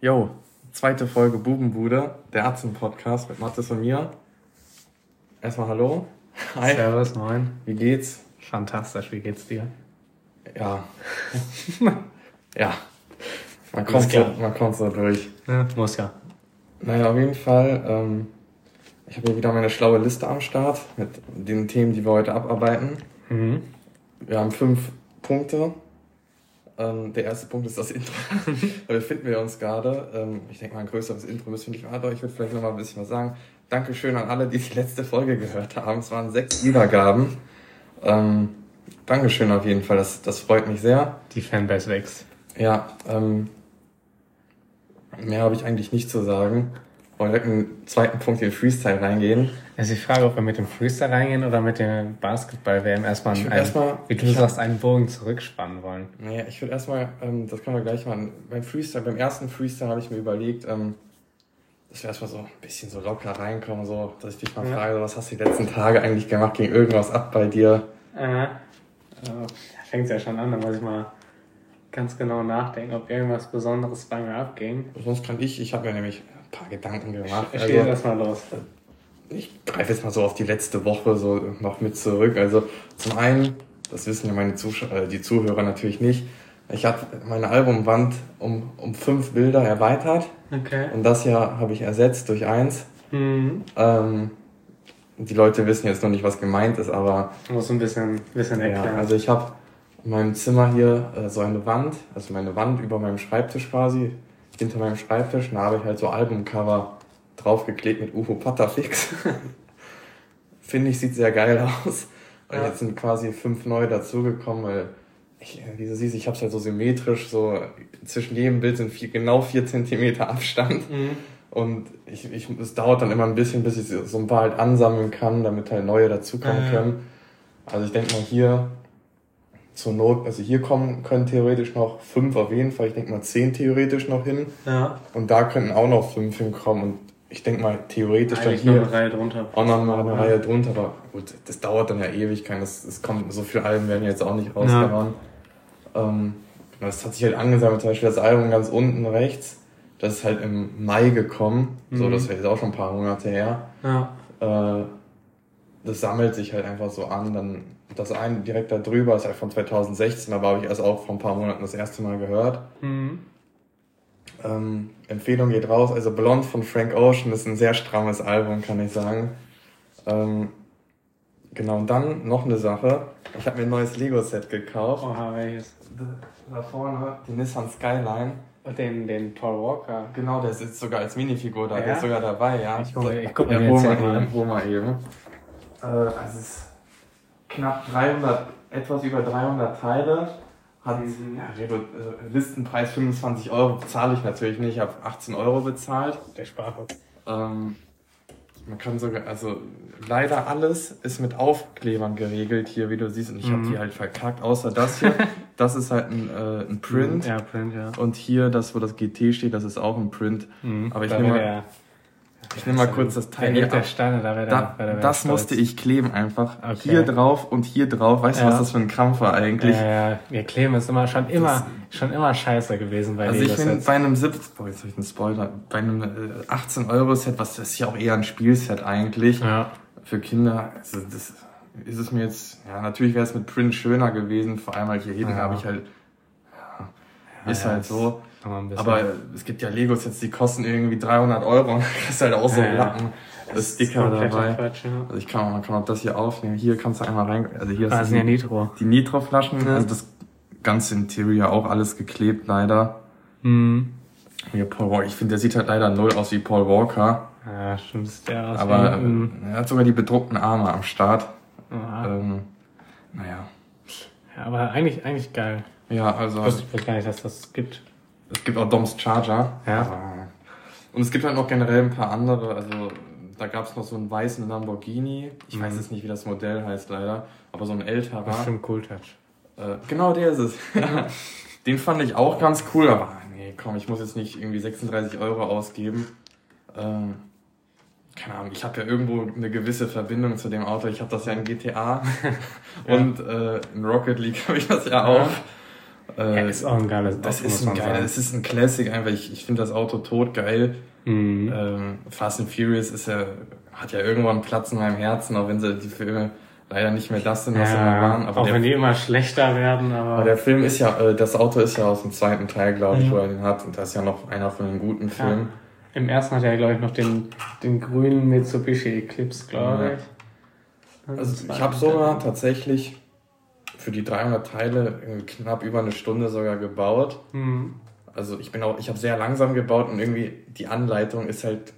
Jo, zweite Folge Bubenbude, der Arzten-Podcast mit Mathis und mir. Erstmal hallo. Hi. Servus, moin. Wie geht's? Fantastisch, wie geht's dir? Ja. ja. Man kommt, so, man kommt so durch. Ja, muss ja. Naja, auf jeden Fall. Ähm, ich habe hier wieder meine schlaue Liste am Start mit den Themen, die wir heute abarbeiten. Mhm. Wir haben fünf Punkte. Ähm, der erste Punkt ist das Intro. da befinden wir uns gerade. Ähm, ich denke mal, ein größeres Intro müssen wir nicht warten, aber ich würde vielleicht noch mal ein bisschen was sagen. Dankeschön an alle, die die letzte Folge gehört haben. Es waren sechs Wiedergaben. Ähm, Dankeschön auf jeden Fall, das, das freut mich sehr. Die Fanbase wächst. Ja, ähm, mehr habe ich eigentlich nicht zu sagen. Wollen wir direkt einen zweiten Punkt in den Freestyle reingehen. Also ich frage, ob wir mit dem Freestyle reingehen oder mit dem Basketball-WM erstmal, einen, erstmal wie du sagst, einen Bogen zurückspannen wollen. Naja, ich würde erstmal, ähm, das können wir gleich machen. Beim Freestyle, beim ersten Freestyle habe ich mir überlegt, ähm, dass wir erstmal so ein bisschen so locker reinkommen, so, dass ich dich mal ja. frage, was hast du die letzten Tage eigentlich gemacht? Ging irgendwas ab bei dir? Äh, äh, fängt ja schon an, da muss ich mal ganz genau nachdenken, ob irgendwas Besonderes bei mir abging. Sonst kann ich, ich habe ja nämlich ein paar Gedanken gemacht. Ich stehe also, erstmal los. Ich greife jetzt mal so auf die letzte Woche so noch mit zurück. Also zum einen, das wissen ja meine Zuschauer, äh, die Zuhörer natürlich nicht, ich habe meine Albumwand um, um fünf Bilder erweitert. Okay. Und das hier habe ich ersetzt durch eins. Mhm. Ähm, die Leute wissen jetzt noch nicht, was gemeint ist, aber. Du musst ein bisschen, bisschen erklären. Ja, also ich habe in meinem Zimmer hier äh, so eine Wand, also meine Wand über meinem Schreibtisch quasi, hinter meinem Schreibtisch. Da habe ich halt so Albumcover draufgeklebt mit UFO Patafix. Finde ich, sieht sehr geil aus. Und ja. jetzt sind quasi fünf neue dazugekommen, weil ich, wie du siehst, ich habe es halt so symmetrisch, so zwischen jedem Bild sind vier, genau vier Zentimeter Abstand. Mhm. Und ich, ich, es dauert dann immer ein bisschen, bis ich so ein paar halt ansammeln kann, damit halt neue dazukommen äh. können. Also ich denke mal hier zur Not, also hier kommen können theoretisch noch fünf auf jeden Fall, ich denke mal zehn theoretisch noch hin. Ja. Und da könnten auch noch fünf hinkommen und ich denke mal theoretisch Eigentlich dann hier noch eine Reihe drunter. auch noch mal eine ja. Reihe drunter, aber gut, das dauert dann ja ewig, das, das kommt, so viele Alben werden jetzt auch nicht rausgehauen. Ja. Ähm, das hat sich halt angesammelt, zum Beispiel das Album ganz unten rechts, das ist halt im Mai gekommen, mhm. so das ist jetzt auch schon ein paar Monate her. Ja. Äh, das sammelt sich halt einfach so an, dann das eine direkt da drüber ist halt von 2016, aber habe ich erst auch vor ein paar Monaten das erste Mal gehört. Mhm. Ähm, Empfehlung geht raus, also Blond von Frank Ocean ist ein sehr strammes Album, kann ich sagen. Ähm, genau, und dann noch eine Sache. Ich habe mir ein neues Lego-Set gekauft. Oha, welches? Da vorne, die Nissan Skyline. Den, den Paul Walker. Genau, der sitzt sogar als Minifigur da, ja? der ist sogar dabei, ja. Ich gucke ich guck mir ja, den mal eben. Hol mal eben. Äh, also es ist knapp 300, etwas über 300 Teile. Hat mhm. ja, äh, Listenpreis 25 Euro, zahle ich natürlich nicht, ich habe 18 Euro bezahlt. Der Sparfuchs. Ähm, man kann sogar, also leider alles ist mit Aufklebern geregelt hier, wie du siehst, und ich mhm. habe die halt verkackt, außer das hier. das ist halt ein, äh, ein Print. Ja, Print, ja. Und hier, das, wo das GT steht, das ist auch ein Print. Mhm. Aber ich nehme mal, ich nehme mal kurz das Teil hier der Steine, da, da, da Das musste ich kleben einfach. Okay. Hier drauf und hier drauf. Weißt du, was das für ein Krampf war eigentlich? Ja, ja. Wir kleben ist immer schon immer, das, schon immer scheiße gewesen bei Also ich finde, bei einem 70, boah, jetzt habe ich einen Spoiler, bei einem 18 äh, Euro Set, was das ist ja auch eher ein Spielset eigentlich. Ja. Für Kinder, also das ist es mir jetzt, ja, natürlich wäre es mit Print schöner gewesen, vor allem weil hier hinten ja. habe ich halt, ja, ist halt so. Aber es gibt ja Lego-Sets, die kosten irgendwie 300 Euro und kriegst halt auch so ja, Lappen. Das ist Sticker dabei. Quatsch, ja. Also ich kann, man kann auch das hier aufnehmen. Hier kannst du einmal rein, also hier ah, ist ja Nitro. die Nitro-Flaschen, ja. also das ganze Interior auch alles geklebt leider. Mhm. Hier Paul Walker. Ich finde, der sieht halt leider null aus wie Paul Walker. Ja, stimmt, ist der aus. Aber ähm, er hat sogar die bedruckten Arme am Start. Ähm, naja. Ja, aber eigentlich, eigentlich geil. Ja, also. Ich wusste gar nicht, dass das gibt. Es gibt auch Doms Charger. Ja. Und es gibt halt noch generell ein paar andere. Also da gab es noch so einen weißen Lamborghini. Ich mhm. weiß jetzt nicht, wie das Modell heißt leider. Aber so ein älterer. Bestimmt Cool Touch. Äh, genau, der ist es. Den fand ich auch ganz cool, aber nee, komm, ich muss jetzt nicht irgendwie 36 Euro ausgeben. Ähm, keine Ahnung, ich habe ja irgendwo eine gewisse Verbindung zu dem Auto. Ich habe das ja in GTA und äh, in Rocket League habe ich das ja auch. Äh, ja, ist auch ein geiles Auto. Das ist ein geil, es ist ein Classic einfach. Ich, ich finde das Auto tot geil. Mhm. Ähm, Fast and Furious ist ja, hat ja irgendwann Platz in meinem Herzen, auch wenn sie die Filme leider nicht mehr das sind, was ja, sie mal waren. Aber auch der, wenn die immer schlechter werden. Aber, aber der Film ist ja, äh, das Auto ist ja aus dem zweiten Teil, glaube ich, mhm. wo er den hat. Und das ist ja noch einer von den guten Filmen. Ja. Im ersten hat er, glaube ich, noch den, den grünen Mitsubishi Eclipse, glaube ich. Also ich habe sogar tatsächlich für die 300 Teile knapp über eine Stunde sogar gebaut. Mhm. Also ich bin auch, ich habe sehr langsam gebaut und irgendwie die Anleitung ist halt,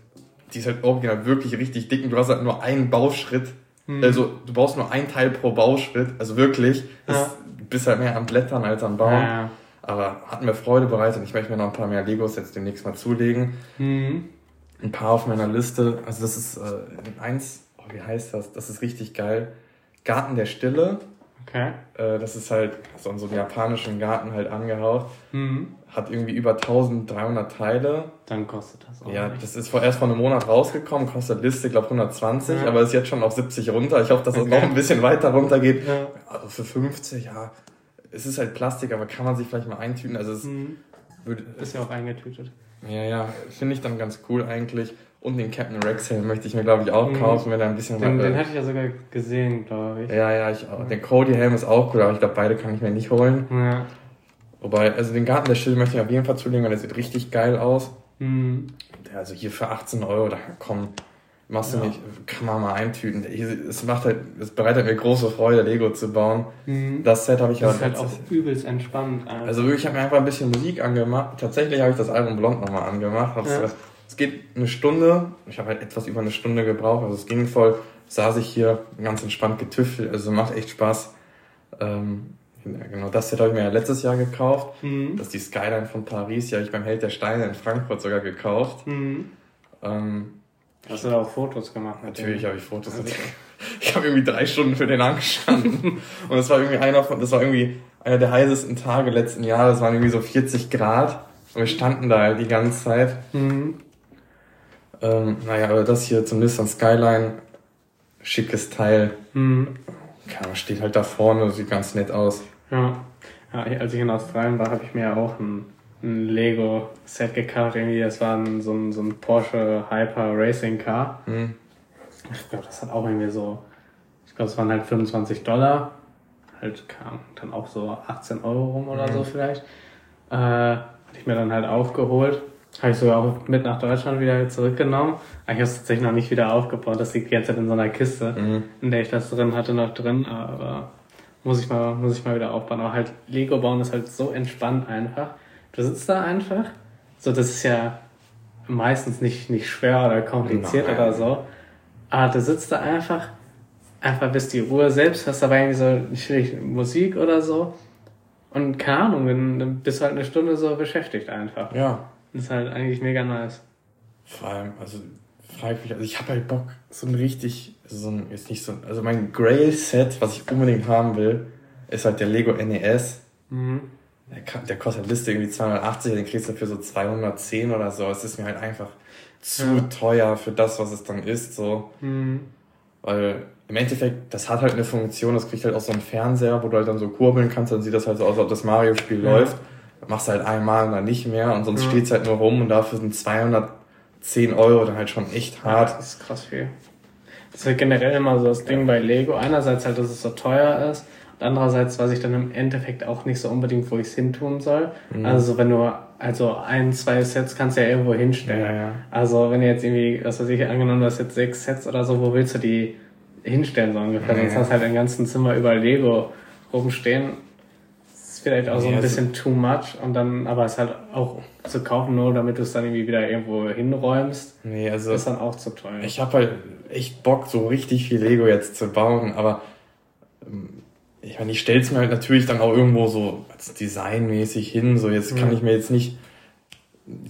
die ist halt original wirklich richtig dick und du hast halt nur einen Bauschritt. Mhm. Also du baust nur ein Teil pro Bauschritt. Also wirklich, ja. du bist halt mehr am Blättern als am Bauen. Ja. Aber hat mir Freude bereitet. Ich möchte mir noch ein paar mehr Legos jetzt demnächst mal zulegen. Mhm. Ein paar auf meiner Liste. Also das ist äh, eins, oh, wie heißt das? Das ist richtig geil. Garten der Stille. Okay. Äh, das ist halt so in so einem japanischen Garten halt angehaucht. Mhm. Hat irgendwie über 1300 Teile. Dann kostet das auch. Ja, nicht. das ist vor, erst vor einem Monat rausgekommen, kostet Liste, glaube 120, ja. aber ist jetzt schon auf 70 runter. Ich hoffe, dass es okay. noch ein bisschen weiter runter geht. Ja. Also für 50, ja. Es ist halt Plastik, aber kann man sich vielleicht mal eintüten. Also es mhm. würde, ist ja auch eingetütet. Ja, ja, finde ich dann ganz cool eigentlich. Und den Captain Rex Helm möchte ich mir, glaube ich, auch mhm. kaufen, wenn er ein bisschen... Den, den hatte ich ja sogar gesehen, glaube ich. Ja, ja, ich auch. Der Cody Helm ist auch cool, aber ich glaube, beide kann ich mir nicht holen. Ja. Wobei, also den Garten der Stille möchte ich auf jeden Fall zulegen, weil der sieht richtig geil aus. Mhm. Also hier für 18 Euro, da komm, machst ja. du nicht, kann man mal eintüten. Es macht halt, es bereitet mir große Freude, Lego zu bauen. Mhm. Das Set habe ich das halt. Das ist halt auch übelst entspannt. Alter. Also wirklich, ich habe mir einfach ein bisschen Musik angemacht. Tatsächlich habe ich das Album Blond nochmal angemacht. Ja. Es geht eine Stunde. Ich habe halt etwas über eine Stunde gebraucht. Also es ging voll. Saß ich hier ganz entspannt getüffelt. Also macht echt Spaß. Ähm, ja, genau, das habe ich mir ja letztes Jahr gekauft. Mhm. Das ist die Skyline von Paris. Die habe ich beim Held der Steine in Frankfurt sogar gekauft. Mhm. Ähm, Hast du da auch Fotos gemacht? Natürlich habe ich Fotos. Also. Ich habe irgendwie drei Stunden für den angestanden. Und das war irgendwie einer von, das war irgendwie einer der heißesten Tage letzten Jahres. Es waren irgendwie so 40 Grad. Und wir standen da halt die ganze Zeit. Mhm. Ähm, naja, aber das hier zum Nissan Skyline, schickes Teil. Mhm. Ja, steht halt da vorne, sieht ganz nett aus. Ja. ja als ich in Australien war, habe ich mir ja auch ein, ein Lego-Set gekauft. Irgendwie, das war ein, so, ein, so ein Porsche Hyper Racing Car. Mhm. Ich glaube, das hat auch irgendwie so, ich glaube, es waren halt 25 Dollar. Halt kam dann auch so 18 Euro rum oder mhm. so vielleicht. Äh, hatte ich mir dann halt aufgeholt. Habe ich sogar auch mit nach Deutschland wieder zurückgenommen. Aber ich habe es tatsächlich noch nicht wieder aufgebaut. Das liegt ganze Zeit in so einer Kiste, mhm. in der ich das drin hatte, noch drin. Aber muss ich mal, muss ich mal wieder aufbauen. Aber halt Lego bauen ist halt so entspannt einfach. Du sitzt da einfach. So, das ist ja meistens nicht, nicht schwer oder kompliziert Nein. oder so. Aber du sitzt da einfach, einfach bist die Ruhe selbst, hast dabei irgendwie so nicht Musik oder so. Und keine Ahnung, dann bist du halt eine Stunde so beschäftigt einfach. Ja. Das ist halt eigentlich mega nice. Vor allem, also frage mich, also ich habe halt Bock, so ein richtig, so ein, ist nicht so, also mein Grail-Set, was ich unbedingt haben will, ist halt der Lego NES. Mhm. Der, der kostet Liste irgendwie 280, den kriegst du für so 210 oder so. Es ist mir halt einfach zu ja. teuer für das, was es dann ist, so. Mhm. Weil im Endeffekt, das hat halt eine Funktion, das kriegt halt auch so ein Fernseher, wo du halt dann so kurbeln kannst, dann sieht das halt so aus, als ob das Mario-Spiel ja. läuft machst halt einmal und dann nicht mehr und sonst ja. steht's halt nur rum und dafür sind 210 Euro dann halt schon echt hart. Ja, das ist krass viel. Das ist halt generell immer so das Ding bei Lego. Einerseits halt, dass es so teuer ist und andererseits weiß ich dann im Endeffekt auch nicht so unbedingt, wo ich es hin tun soll. Mhm. Also wenn du also ein, zwei Sets kannst du ja irgendwo hinstellen. Ja, ja. Also wenn du jetzt irgendwie, was weiß ich, angenommen, du hast jetzt sechs Sets oder so, wo willst du die hinstellen so ungefähr? Ja, Sonst hast du halt im ganzen Zimmer über Lego rumstehen vielleicht auch so ein bisschen too much und dann, aber es halt auch zu kaufen, nur damit du es dann irgendwie wieder irgendwo hinräumst, nee, also ist dann auch zu teuer. Ich habe halt echt Bock, so richtig viel Lego jetzt zu bauen, aber ähm, ich meine, ich stell's mir halt natürlich dann auch irgendwo so als designmäßig hin, so jetzt kann mhm. ich mir jetzt nicht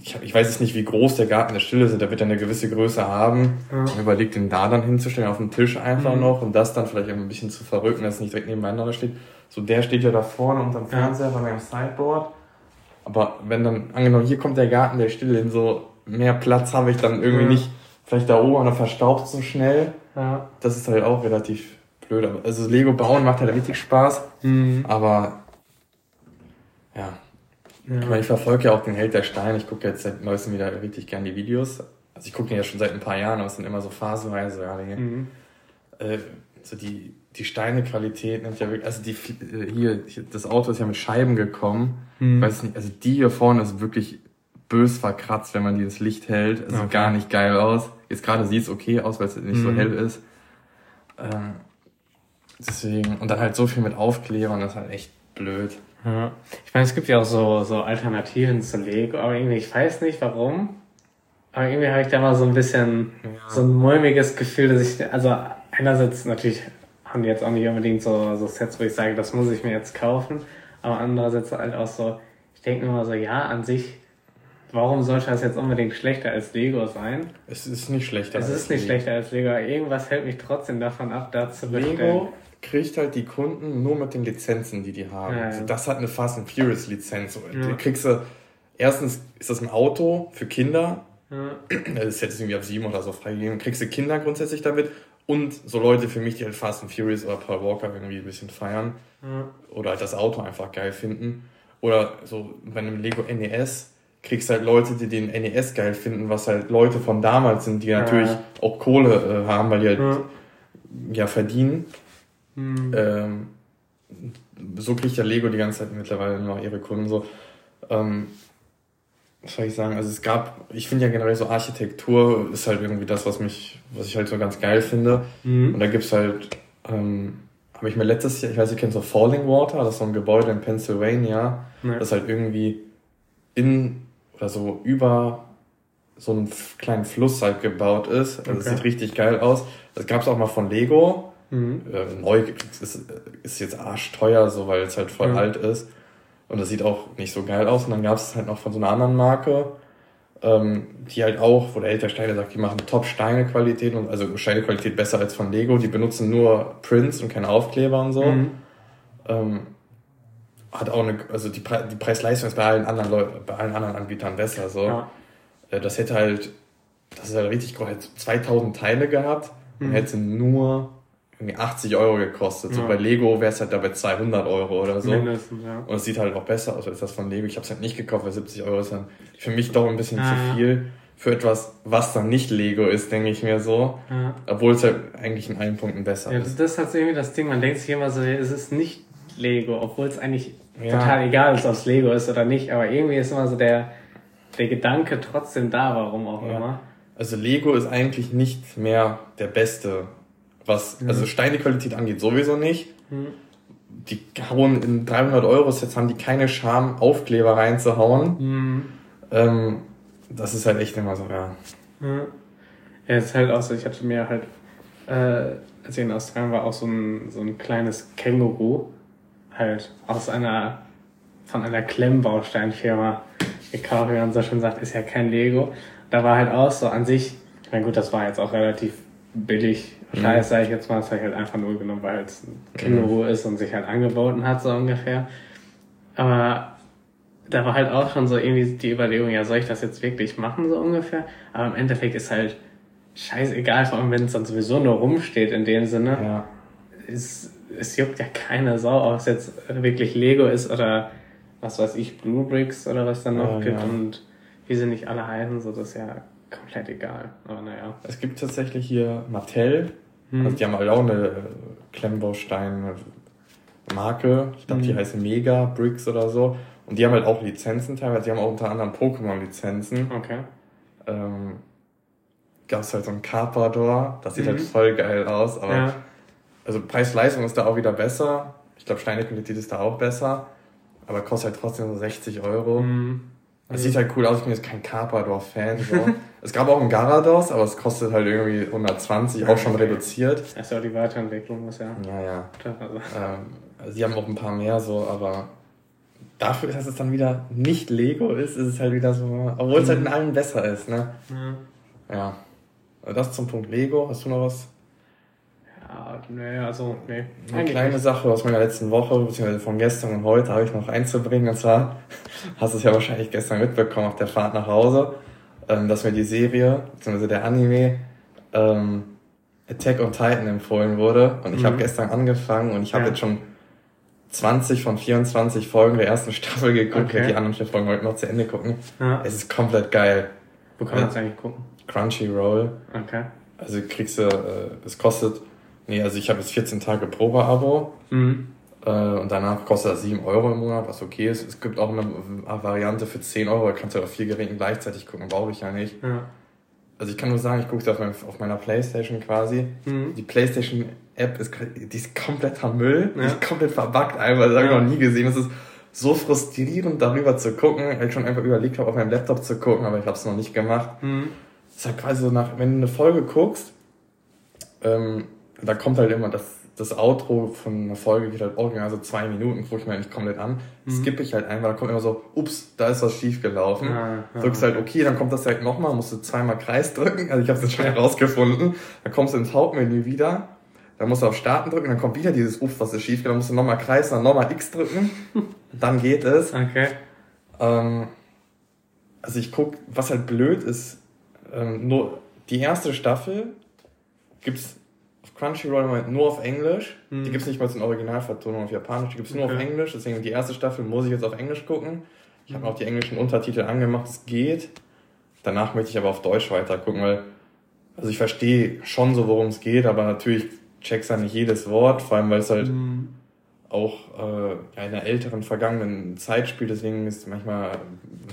ich, hab, ich weiß jetzt nicht, wie groß der Garten der Stille ist, der wird ja eine gewisse Größe haben. Ja. Ich überlege, den da dann hinzustellen, auf dem Tisch einfach mhm. noch und das dann vielleicht ein bisschen zu verrücken, dass es nicht direkt nebeneinander steht. So, der steht ja da vorne unterm Fernseher ja. bei meinem Sideboard. Aber wenn dann, angenommen, hier kommt der Garten der Stille hin, so mehr Platz habe ich dann irgendwie ja. nicht. Vielleicht da oben, oder verstaubt so schnell. Ja. Das ist halt auch relativ blöd. Also Lego bauen macht halt richtig Spaß. Mhm. Aber ja. ja. Ich, meine, ich verfolge ja auch den Held der Steine. Ich gucke jetzt seit neuestem wieder richtig gern die Videos. Also ich gucke den ja schon seit ein paar Jahren, aber es sind immer so phasenweise, ja, die, mhm. äh, so die, die Steinequalität nimmt ja wirklich, also die, äh, hier, das Auto ist ja mit Scheiben gekommen. Mhm. Weiß nicht, also die hier vorne ist wirklich bös verkratzt, wenn man die ins Licht hält. Es okay. sieht gar nicht geil aus. Jetzt gerade sieht es okay aus, weil es nicht mhm. so hell ist. Ähm, deswegen, und dann halt so viel mit Aufklebern, das ist halt echt blöd. Ja. Ich meine, es gibt ja auch so, so Alternativen zu Lego, aber irgendwie, ich weiß nicht warum, aber irgendwie habe ich da mal so ein bisschen ja. so ein mulmiges Gefühl, dass ich, also einerseits natürlich haben jetzt auch nicht unbedingt so, so Sets, wo ich sage, das muss ich mir jetzt kaufen, aber andererseits halt auch so, ich denke immer so, ja, an sich, warum sollte das jetzt unbedingt schlechter als Lego sein? Es ist nicht schlechter. Es ist nicht Lego. schlechter als Lego, irgendwas hält mich trotzdem davon ab, da zu bestellen. Lego kriegt halt die Kunden nur mit den Lizenzen, die die haben. Ja, ja. Also das hat eine Fast and Furious Lizenz. Ja. Die kriegst du, erstens ist das ein Auto für Kinder. Das ist jetzt irgendwie ab sieben oder so freigegeben. Kriegst du Kinder grundsätzlich damit und so Leute für mich, die halt Fast and Furious oder Paul Walker irgendwie ein bisschen feiern. Ja. Oder halt das Auto einfach geil finden. Oder so bei einem Lego NES kriegst halt Leute, die den NES geil finden, was halt Leute von damals sind, die ja. natürlich auch Kohle äh, haben, weil die halt ja, ja verdienen. Mhm. Ähm, so kriegt ja Lego die ganze Zeit mittlerweile nur noch ihre Kunden so. Ähm, was soll ich sagen? Also es gab, ich finde ja generell so Architektur ist halt irgendwie das, was mich, was ich halt so ganz geil finde. Mhm. Und da gibt's halt, ähm, habe ich mir letztes Jahr, ich weiß, ihr kennt so Falling Water, das ist so ein Gebäude in Pennsylvania, ja. das halt irgendwie in oder so über so einen kleinen Fluss halt gebaut ist. Also okay. Das sieht richtig geil aus. Das gab's auch mal von Lego. Mhm. Äh, neu ist, ist jetzt arschteuer, so weil es halt voll mhm. alt ist. Und das sieht auch nicht so geil aus. Und dann gab es halt noch von so einer anderen Marke, ähm, die halt auch, wo der ältere Steine sagt, die machen Top-Steine-Qualität und also Steinequalität besser als von Lego. Die benutzen nur Prints und keine Aufkleber und so. Mhm. Ähm, hat auch eine, also die, Pre die Preis-Leistung ist bei allen anderen Leuten, bei allen anderen Anbietern besser. So. Ja. Äh, das hätte halt, das ist halt richtig groß, hätte 2000 Teile gehabt mhm. und hätte nur irgendwie 80 Euro gekostet. So bei Lego wäre es halt dabei 200 Euro oder so. Mindestens, ja. Und es sieht halt auch besser aus als das von Lego. Ich habe es halt nicht gekauft, weil 70 Euro ist dann für mich doch ein bisschen ah, zu viel. Für etwas, was dann nicht Lego ist, denke ich mir so. Ja. Obwohl es halt eigentlich in allen Punkten besser ja, ist. Das ist halt irgendwie das Ding, man denkt sich immer so, es ist nicht Lego, obwohl es eigentlich ja. total egal ist, ob es Lego ist oder nicht. Aber irgendwie ist immer so der, der Gedanke trotzdem da, warum auch immer. Also Lego ist eigentlich nicht mehr der beste was, mhm. also Steinequalität angeht, sowieso nicht. Mhm. Die hauen in 300 Euro jetzt haben die keine Scham, Aufkleber reinzuhauen. Mhm. Ähm, das ist halt echt immer so, ja. Ja, ja es ist halt auch so, ich hatte mir halt, äh, als ich in Australien war, auch so ein, so ein kleines Känguru, halt aus einer, von einer Klemmbausteinfirma gekauft, wie man so schön sagt, ist ja kein Lego. Da war halt auch so an sich, ich meine gut, das war jetzt auch relativ billig Scheiß, sage ich jetzt mal, das habe ich halt einfach nur genommen, weil es ein Känguru mhm. ist und sich halt angeboten hat, so ungefähr. Aber da war halt auch schon so irgendwie die Überlegung, ja, soll ich das jetzt wirklich machen, so ungefähr? Aber im Endeffekt ist halt scheißegal, vor allem wenn es dann sowieso nur rumsteht in dem Sinne. Ja. Es, es juckt ja keine Sau, ob es jetzt wirklich Lego ist oder was weiß ich, Blue Bricks oder was dann noch ja, gibt ja. und wie sie nicht alle heißen, so das ist ja komplett egal. Aber naja. Es gibt tatsächlich hier Mattel, hm. also die haben alle auch eine Klemmbaustein-Marke. Ich glaube, hm. die heißt Mega Bricks oder so. Und die haben halt auch Lizenzen teilweise. Die haben auch unter anderem Pokémon-Lizenzen. Okay. Ähm, Gab es halt so ein Carpador. Das sieht halt mhm. halt voll geil aus. Aber ja. also Preis-Leistung ist da auch wieder besser. Ich glaube, Steinequalität ist da auch besser. Aber kostet halt trotzdem so 60 Euro. Mhm. Es sieht halt cool aus, ich bin jetzt kein Carpador-Fan. So. es gab auch einen Garados, aber es kostet halt irgendwie 120, auch schon reduziert. Ist ja auch die Weiterentwicklung, was ja. Ja, ja. Also. Ähm, sie haben auch ein paar mehr so, aber dafür, dass es dann wieder nicht Lego ist, ist es halt wieder so, obwohl es halt in allen besser ist, ne? Ja. Ja. Das zum Punkt Lego. Hast du noch was? Ja, nee, also, nee. Eine kleine nicht. Sache aus meiner letzten Woche, beziehungsweise von gestern und heute, habe ich noch einzubringen. Und zwar, hast du es ja wahrscheinlich gestern mitbekommen auf der Fahrt nach Hause, ähm, dass mir die Serie, beziehungsweise der Anime, ähm, Attack on Titan empfohlen wurde. Und ich mhm. habe gestern angefangen und ich habe ja. jetzt schon 20 von 24 Folgen der ersten Staffel geguckt. Okay. Die anderen vier Folgen wollten noch zu Ende gucken. Ja. Es ist komplett geil. Wo kann man das eigentlich gucken? Crunchyroll. Okay. Also kriegst du, äh, es kostet, nee, also ich habe jetzt 14 Tage Probeabo. Mhm. Äh, und danach kostet das 7 Euro im Monat, was okay ist. Es gibt auch eine, eine Variante für 10 Euro, da kannst du auf vier Geräten gleichzeitig gucken, brauche ich ja nicht. Ja. Also ich kann nur sagen, ich gucke es auf, mein, auf meiner Playstation quasi. Mhm. Die Playstation App ist, die ist kompletter Müll, ja. die ist komplett verbuggt einfach, das habe ich noch nie gesehen. Das ist so frustrierend, darüber zu gucken, weil ich schon einfach überlegt habe, auf meinem Laptop zu gucken, aber ich habe es noch nicht gemacht. Mhm. Das ist halt quasi so nach, wenn du eine Folge guckst, ähm, da kommt halt immer das, das Outro von einer Folge, geht halt original so zwei Minuten, gucke ich mir nicht komplett an, mhm. skippe ich halt einfach, da kommt immer so, ups, da ist was schief gelaufen. Ja, ja, Drückst halt okay, dann kommt das halt nochmal, musst du zweimal Kreis drücken, also ich habe es jetzt schon herausgefunden, dann kommst du ins Hauptmenü wieder, dann musst du auf Starten drücken, dann kommt wieder dieses Uff, was ist schief, dann musst du nochmal Kreis, dann nochmal X drücken, dann geht es. Okay. Ähm, also ich guck, was halt blöd ist, ähm, nur die erste Staffel gibt's Crunchyroll nur auf Englisch. Mhm. Die gibt's nicht mal in Originalvertonung auf Japanisch, die gibt's nur okay. auf Englisch, deswegen die erste Staffel muss ich jetzt auf Englisch gucken. Ich habe mhm. auch die englischen Untertitel angemacht, es geht. Danach möchte ich aber auf Deutsch weiter gucken, weil also ich verstehe schon so, worum es geht, aber natürlich checkst ja nicht jedes Wort, vor allem weil es halt mhm. auch äh, in einer älteren vergangenen Zeit spielt, deswegen ist manchmal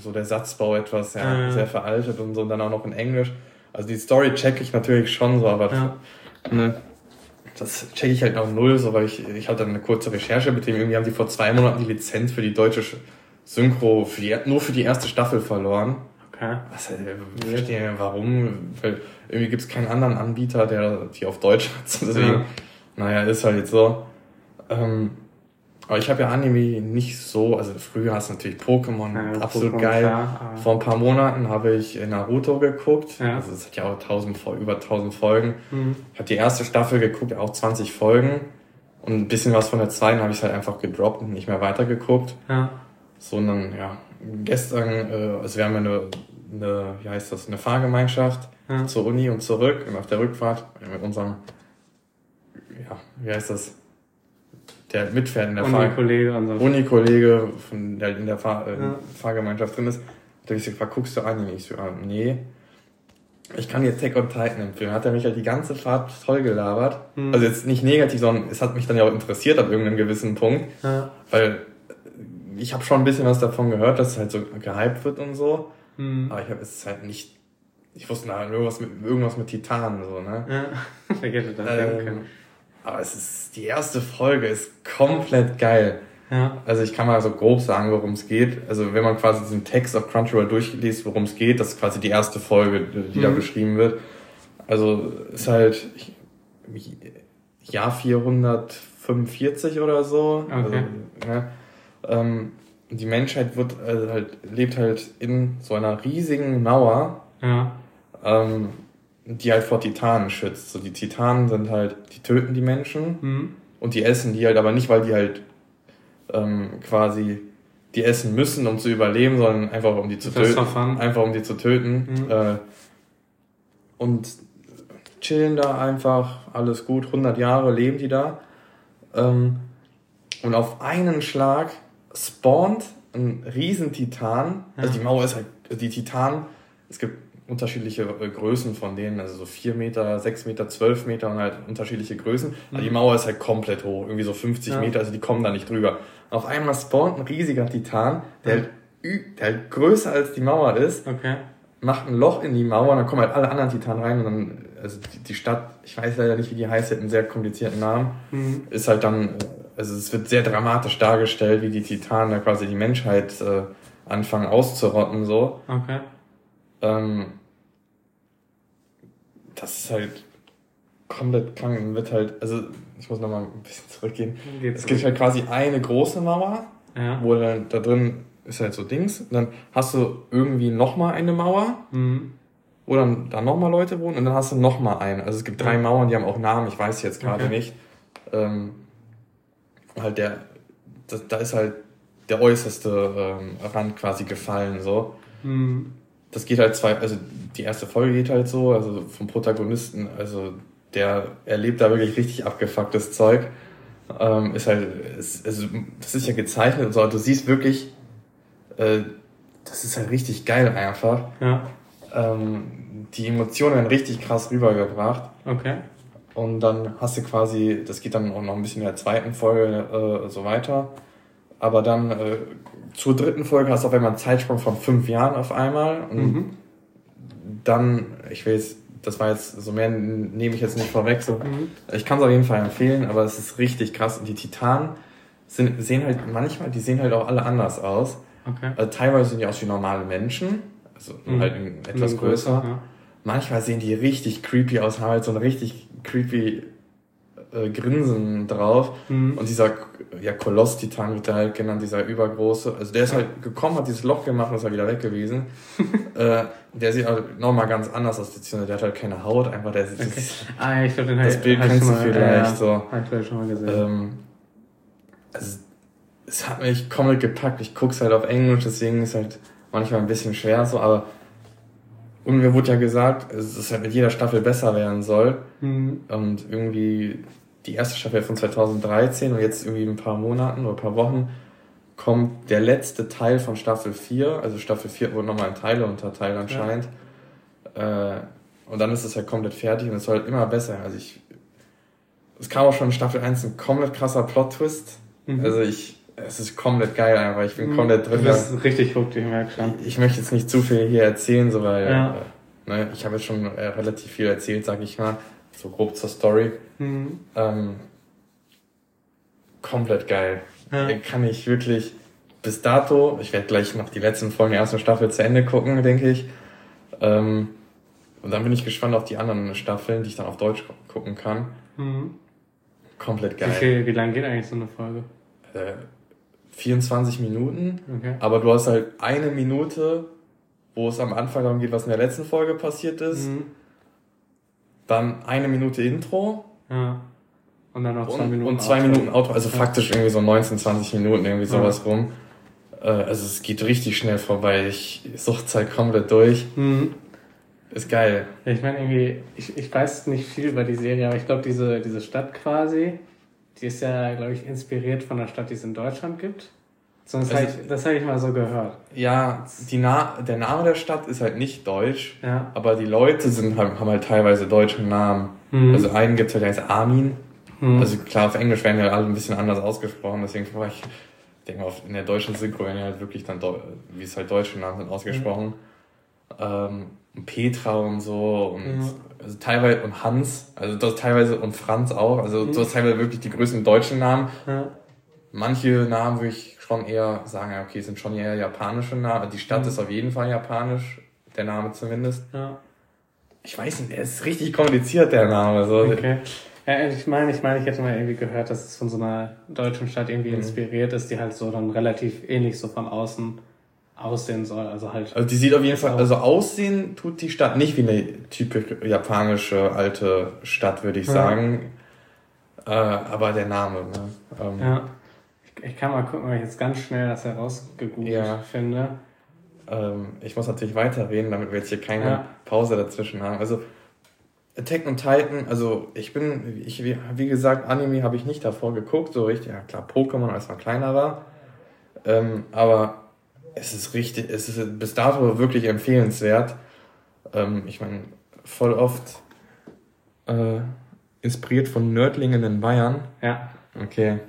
so der Satzbau etwas ja, äh. sehr veraltet und so und dann auch noch in Englisch. Also die Story check ich natürlich schon so, aber ja. ne, das check ich halt noch null, so weil ich, ich hatte eine kurze Recherche mit dem, irgendwie haben die vor zwei Monaten die Lizenz für die deutsche Synchro für die, nur für die erste Staffel verloren. Okay. Was, äh, ich verstehe warum, weil irgendwie gibt es keinen anderen Anbieter, der die auf Deutsch hat. Deswegen, ja. naja, ist halt so. Ähm, aber ich habe ja Anime nicht so, also früher hast du natürlich Pokémon, ja, absolut Pokémon, geil. Klar, Vor ein paar Monaten habe ich Naruto geguckt. Ja. Also es hat ja auch tausend, über 1000 Folgen. Mhm. Ich habe die erste Staffel geguckt, auch 20 Folgen. Und ein bisschen was von der zweiten habe ich halt einfach gedroppt und nicht mehr weitergeguckt. Ja. Sondern, ja, gestern, äh, also wir haben eine, eine, wie heißt das, eine Fahrgemeinschaft ja. zur Uni und zurück und auf der Rückfahrt mit unserem, ja, wie heißt das, der mitfährt in der Uni-Kollege, Fahr Uni-Kollege, von der in der Fahr äh, ja. Fahrgemeinschaft drin ist, hat er mich gefragt, guckst du Anime? Ich so, ah, nee. Ich kann jetzt Tech on Titan empfehlen. Hat er mich halt die ganze Fahrt voll gelabert. Mhm. Also jetzt nicht negativ, sondern es hat mich dann ja auch interessiert ab irgendeinem gewissen Punkt. Ja. Weil ich habe schon ein bisschen was davon gehört, dass es halt so gehypt wird und so. Mhm. Aber ich habe es halt nicht ich wusste nachher irgendwas mit, irgendwas mit Titanen, so, ne? Ja, ich hätte das ähm, können. Aber es ist, die erste Folge ist komplett geil. Ja. Also ich kann mal so grob sagen, worum es geht. Also wenn man quasi diesen Text auf Crunchyroll durchliest, worum es geht, das ist quasi die erste Folge, die mhm. da beschrieben wird. Also ist halt Jahr 445 oder so. Okay. Also, ja, ähm, die Menschheit wird also halt lebt halt in so einer riesigen Mauer. Ja ähm, die halt vor Titanen schützt. So die Titanen sind halt, die töten die Menschen mhm. und die essen die halt aber nicht, weil die halt ähm, quasi die essen müssen, um zu überleben, sondern einfach um die zu das töten. Einfach um die zu töten. Mhm. Äh, und chillen da einfach, alles gut, 100 Jahre leben die da. Ähm, und auf einen Schlag spawnt ein Riesentitan. Ja. Also die Mauer ist halt, die Titan, es gibt unterschiedliche äh, Größen von denen, also so 4 Meter, 6 Meter, 12 Meter und halt unterschiedliche Größen. Mhm. Also die Mauer ist halt komplett hoch, irgendwie so 50 ja. Meter, also die kommen da nicht drüber. Auf einmal spawnt ein riesiger Titan, der, mhm. halt, der halt größer als die Mauer ist, okay. macht ein Loch in die Mauer, und dann kommen halt alle anderen Titanen rein und dann, also die, die Stadt, ich weiß leider nicht, wie die heißt, hat einen sehr komplizierten Namen, mhm. ist halt dann, also es wird sehr dramatisch dargestellt, wie die Titanen da quasi die Menschheit äh, anfangen auszurotten, so. Okay. Ähm, das ist halt komplett krank und wird halt, also ich muss nochmal ein bisschen zurückgehen. Geht's es gibt halt quasi eine große Mauer, ja. wo dann da drin ist halt so Dings. Und dann hast du irgendwie nochmal eine Mauer, mhm. wo dann da nochmal Leute wohnen und dann hast du nochmal eine. Also es gibt drei. Mauern, die haben auch Namen, ich weiß jetzt gerade okay. nicht. Ähm, halt der, das, da ist halt der äußerste ähm, Rand quasi gefallen, so. Mhm das geht halt zwei, also die erste Folge geht halt so, also vom Protagonisten, also der erlebt da wirklich richtig abgefucktes Zeug. Ähm, ist halt, ist, also, das ist ja gezeichnet und so, du siehst wirklich, äh, das ist halt richtig geil einfach. Ja. Ähm, die Emotionen werden richtig krass rübergebracht. Okay. Und dann hast du quasi, das geht dann auch noch ein bisschen in der zweiten Folge äh, so weiter. Aber dann äh, zur dritten Folge hast du auf einmal einen Zeitsprung von fünf Jahren auf einmal. Und mhm. dann, ich will jetzt, das war jetzt, so mehr nehme ich jetzt nicht vorweg. So. Mhm. Ich kann es auf jeden Fall empfehlen, aber es ist richtig krass. Und die Titanen sind, sehen halt manchmal, die sehen halt auch alle anders aus. Okay. Also teilweise sehen die aus wie normale Menschen, also mhm. halt etwas größer. Ja. Manchmal sehen die richtig creepy aus, haben halt so ein richtig creepy äh, Grinsen drauf. Mhm. Und dieser ja, Koloss-Titan wird der halt genannt, dieser übergroße. Also der ist halt gekommen, hat dieses Loch gemacht und ist halt wieder weg gewesen. äh, der sieht halt nochmal ganz anders aus, beziehungsweise der hat halt keine Haut, einfach der sieht. Okay. Ah, ich glaube, den Das Bild kennst du vielleicht ja, so. Hab ich schon mal gesehen. Ähm, also, es hat mich komplett gepackt. Ich guck's halt auf Englisch, deswegen ist halt manchmal ein bisschen schwer so, aber und mir wurde ja gesagt, dass es halt mit jeder Staffel besser werden soll. Mhm. Und irgendwie die erste Staffel von 2013 und jetzt irgendwie ein paar Monaten oder ein paar Wochen kommt der letzte Teil von Staffel 4. Also Staffel 4 wurde nochmal in Teile unterteilt anscheinend. Ja. Äh, und dann ist es halt komplett fertig und es soll halt immer besser. Also ich. Es kam auch schon in Staffel 1 ein komplett krasser Plot-Twist. Mhm. Also ich es ist komplett geil einfach. Ich bin komplett drin. Das ist richtig hooked, ich merke schon. Ich, möchte jetzt nicht zu viel hier erzählen, so weil ja. äh, ne, ich habe jetzt schon äh, relativ viel erzählt, sag ich mal. So grob zur Story. Mhm. Ähm, komplett geil. Ja. Kann ich wirklich bis dato, ich werde gleich noch die letzten Folgen der ersten Staffel zu Ende gucken, denke ich. Ähm, und dann bin ich gespannt auf die anderen Staffeln, die ich dann auf Deutsch gucken kann. Mhm. Komplett geil. Wie, viel, wie lang geht eigentlich so eine Folge? Äh, 24 Minuten, okay. aber du hast halt eine Minute, wo es am Anfang darum geht, was in der letzten Folge passiert ist. Mhm. Dann eine Minute Intro. Ja. Und dann noch zwei und, Minuten. Und zwei Outro. Minuten Auto, also ja. faktisch irgendwie so 19, 20 Minuten, irgendwie sowas ja. rum. Äh, also es geht richtig schnell vorbei. Ich sucht halt komplett durch. Mhm. Ist geil. Ja, ich meine irgendwie, ich, ich weiß nicht viel über die Serie, aber ich glaube, diese, diese Stadt quasi, die ist ja, glaube ich, inspiriert von der Stadt, die es in Deutschland gibt. Sonst also, ich, das habe ich mal so gehört. Ja, die Na der Name der Stadt ist halt nicht deutsch, ja. aber die Leute sind, haben, haben halt teilweise deutsche Namen. Mhm. Also einen gibt es halt, der heißt Armin. Mhm. Also klar, auf Englisch werden ja alle ein bisschen anders ausgesprochen, deswegen war ich, denke mal, in der deutschen Synchro werden ja halt wirklich dann, wie es halt deutsche Namen sind, ausgesprochen. Mhm. Ähm, Petra und so und ja. also teilweise und Hans, also das teilweise und Franz auch, also mhm. du hast teilweise wirklich die größten deutschen Namen. Ja. Manche Namen würde ich schon eher sagen, okay, sind schon eher japanische Namen. Die Stadt mhm. ist auf jeden Fall japanisch, der Name zumindest. Ja. Ich weiß nicht, der ist richtig kompliziert, der Name. So. Okay. Ja, ich meine, ich meine, ich hätte mal irgendwie gehört, dass es von so einer deutschen Stadt irgendwie mhm. inspiriert ist, die halt so dann relativ ähnlich so von außen aussehen soll. Also halt. Also die sieht auf jeden Fall, also aussehen tut die Stadt nicht wie eine typisch japanische alte Stadt, würde ich ja. sagen. Äh, aber der Name, ne? Ähm, ja. Ich, ich, kann mal gucken, ob ich jetzt ganz schnell das herausgegoogelt ja. finde. Ähm, ich muss natürlich weiterreden, damit wir jetzt hier keine ja. Pause dazwischen haben. Also Attack on Titan, also ich bin, ich, wie gesagt, Anime habe ich nicht davor geguckt, so richtig, ja klar, Pokémon, als man kleiner war. Ähm, aber es ist richtig, es ist bis dato wirklich empfehlenswert. Ähm, ich meine, voll oft äh, inspiriert von Nördlingen in Bayern. Ja. Okay.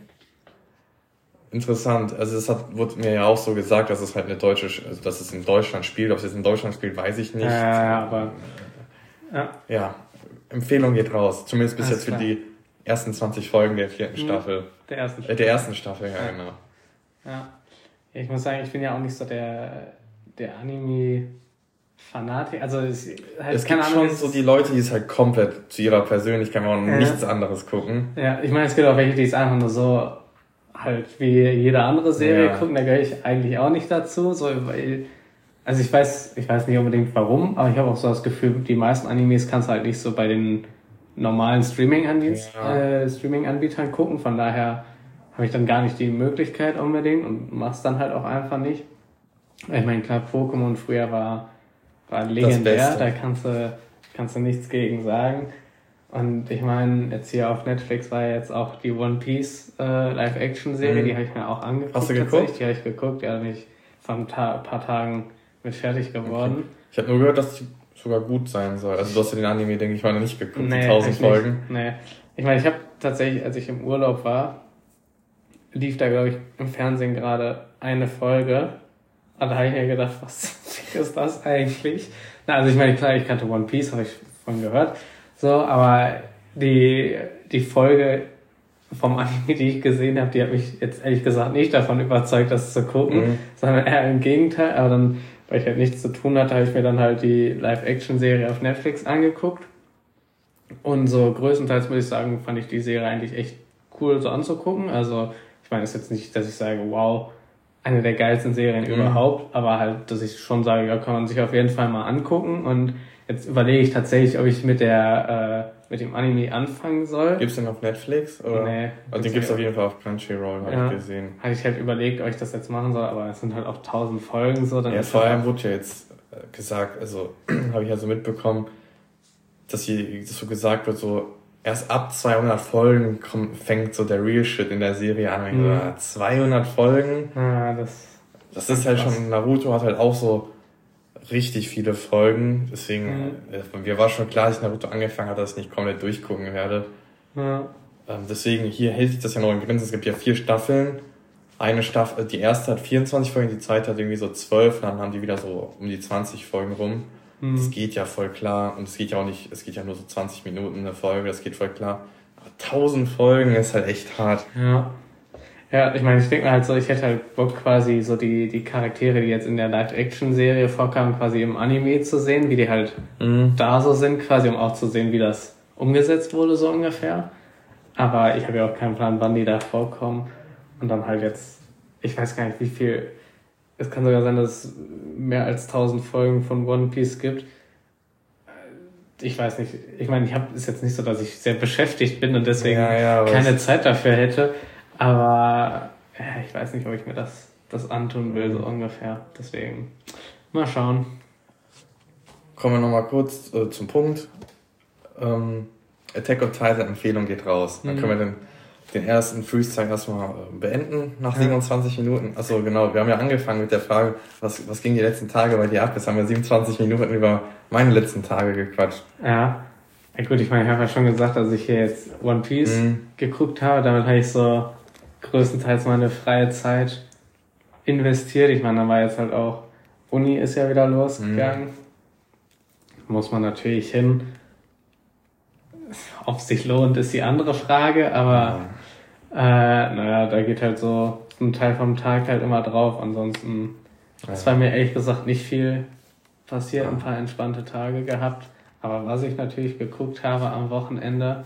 Interessant. Also es hat, wurde mir ja auch so gesagt, dass es halt eine deutsche, also dass es in Deutschland spielt. Ob es jetzt in Deutschland spielt, weiß ich nicht. Ja, ja aber ja. ja. Empfehlung geht raus. Zumindest bis Alles jetzt für klar. die ersten 20 Folgen der vierten mhm. Staffel. Der ersten Staffel. Äh, der ersten Staffel, ja, ja. genau. Ja. Ich muss sagen, ich bin ja auch nicht so der, der Anime. Fanatik, also es, halt es gibt Ahnung, schon so die Leute, die es halt komplett zu ihrer Persönlichkeit machen und ja. nichts anderes gucken. Ja, ich meine, es gibt auch welche, die es einfach nur so halt wie jede andere Serie ja. gucken, da gehöre ich eigentlich auch nicht dazu, so weil also ich weiß, ich weiß nicht unbedingt warum, aber ich habe auch so das Gefühl, die meisten Animes kannst du halt nicht so bei den normalen Streaming-Anbietern ja. äh, Streaming gucken, von daher habe ich dann gar nicht die Möglichkeit unbedingt und mach's dann halt auch einfach nicht. Ich meine, klar, Pokémon früher war, war legendär, da kannst du, kannst du nichts gegen sagen. Und ich meine, jetzt hier auf Netflix war jetzt auch die One Piece äh, Live-Action-Serie, mhm. die habe ich mir auch angeguckt. Hast du geguckt? Die habe ich geguckt, ja, bin ich vor ein paar Tagen mit fertig geworden. Okay. Ich habe nur gehört, dass die sogar gut sein soll. Also du hast ja den Anime, denke ich mal, noch nicht geguckt, nee, die 1000 Folgen. Nicht. Nee. Ich meine, ich habe tatsächlich, als ich im Urlaub war, lief da, glaube ich, im Fernsehen gerade eine Folge. Und da habe ich mir gedacht, was ist das eigentlich? Na, also ich meine, klar, ich kannte One Piece, habe ich von gehört. So, aber die, die Folge vom Anime, die ich gesehen habe, die hat mich jetzt ehrlich gesagt nicht davon überzeugt, das zu gucken, mhm. sondern eher im Gegenteil. Aber dann, weil ich halt nichts zu tun hatte, habe ich mir dann halt die Live-Action-Serie auf Netflix angeguckt. Und so größtenteils muss ich sagen, fand ich die Serie eigentlich echt cool so anzugucken. Also ich meine, es ist jetzt nicht, dass ich sage, wow, eine der geilsten Serien mhm. überhaupt, aber halt, dass ich schon sage, ja, kann man sich auf jeden Fall mal angucken und Jetzt überlege ich tatsächlich, ob ich mit der äh, mit dem Anime anfangen soll. Gibt's den auf Netflix? Oder? Nee. Also den gibt's auf jeden Fall auf Crunchyroll, habe ja, ich gesehen. Hatte ich halt überlegt, ob ich das jetzt machen soll, aber es sind halt auch tausend Folgen so. Dann ja, vor allem wurde ja jetzt äh, gesagt, also habe ich ja so mitbekommen, dass hier dass so gesagt wird, so erst ab 200 Folgen kommt, fängt so der Real Shit in der Serie an. Mhm. 200 Folgen? Ja, das, das ist halt krass. schon, Naruto hat halt auch so richtig viele Folgen. Deswegen, mhm. mir war schon klar, als ich Naruto angefangen habe, dass ich nicht komplett durchgucken werde. Ja. Ähm, deswegen, hier hält sich das ja noch in Grenzen. Es gibt ja vier Staffeln. Eine Staffel, die erste hat 24 Folgen, die zweite hat irgendwie so 12, dann haben die wieder so um die 20 Folgen rum. Mhm. Das geht ja voll klar. Und es geht ja auch nicht, es geht ja nur so 20 Minuten eine Folge, das geht voll klar. Aber 1000 Folgen ist halt echt hart. Ja. Ja, ich meine, ich denke mir halt so, ich hätte halt Bock quasi so die, die Charaktere, die jetzt in der Live-Action-Serie vorkamen, quasi im Anime zu sehen, wie die halt mhm. da so sind, quasi um auch zu sehen, wie das umgesetzt wurde, so ungefähr. Aber ich habe ja auch keinen Plan, wann die da vorkommen. Und dann halt jetzt, ich weiß gar nicht, wie viel, es kann sogar sein, dass es mehr als 1000 Folgen von One Piece gibt. Ich weiß nicht, ich meine, ich habe ist jetzt nicht so, dass ich sehr beschäftigt bin und deswegen ja, ja, keine Zeit dafür hätte. Aber ja, ich weiß nicht, ob ich mir das, das antun will, so ungefähr. Deswegen mal schauen. Kommen wir nochmal kurz äh, zum Punkt. Ähm, Attack on Titan Empfehlung geht raus. Dann mhm. können wir den, den ersten Freeze-Tag erstmal äh, beenden nach ja. 27 Minuten. Achso, genau. Wir haben ja angefangen mit der Frage, was, was ging die letzten Tage bei dir ab? Jetzt haben wir 27 Minuten über meine letzten Tage gequatscht. Ja. Ja gut, ich meine, ich habe ja schon gesagt, dass ich hier jetzt One Piece mhm. geguckt habe. Damit habe ich so größtenteils meine freie Zeit investiert. Ich meine, da war jetzt halt auch, Uni ist ja wieder losgegangen. Mhm. Muss man natürlich hin. Ob es sich lohnt, ist die andere Frage, aber mhm. Äh, naja, da geht halt so ein Teil vom Tag halt immer drauf. Ansonsten ja. ist bei mir ehrlich gesagt nicht viel passiert, ein paar entspannte Tage gehabt. Aber was ich natürlich geguckt habe am Wochenende,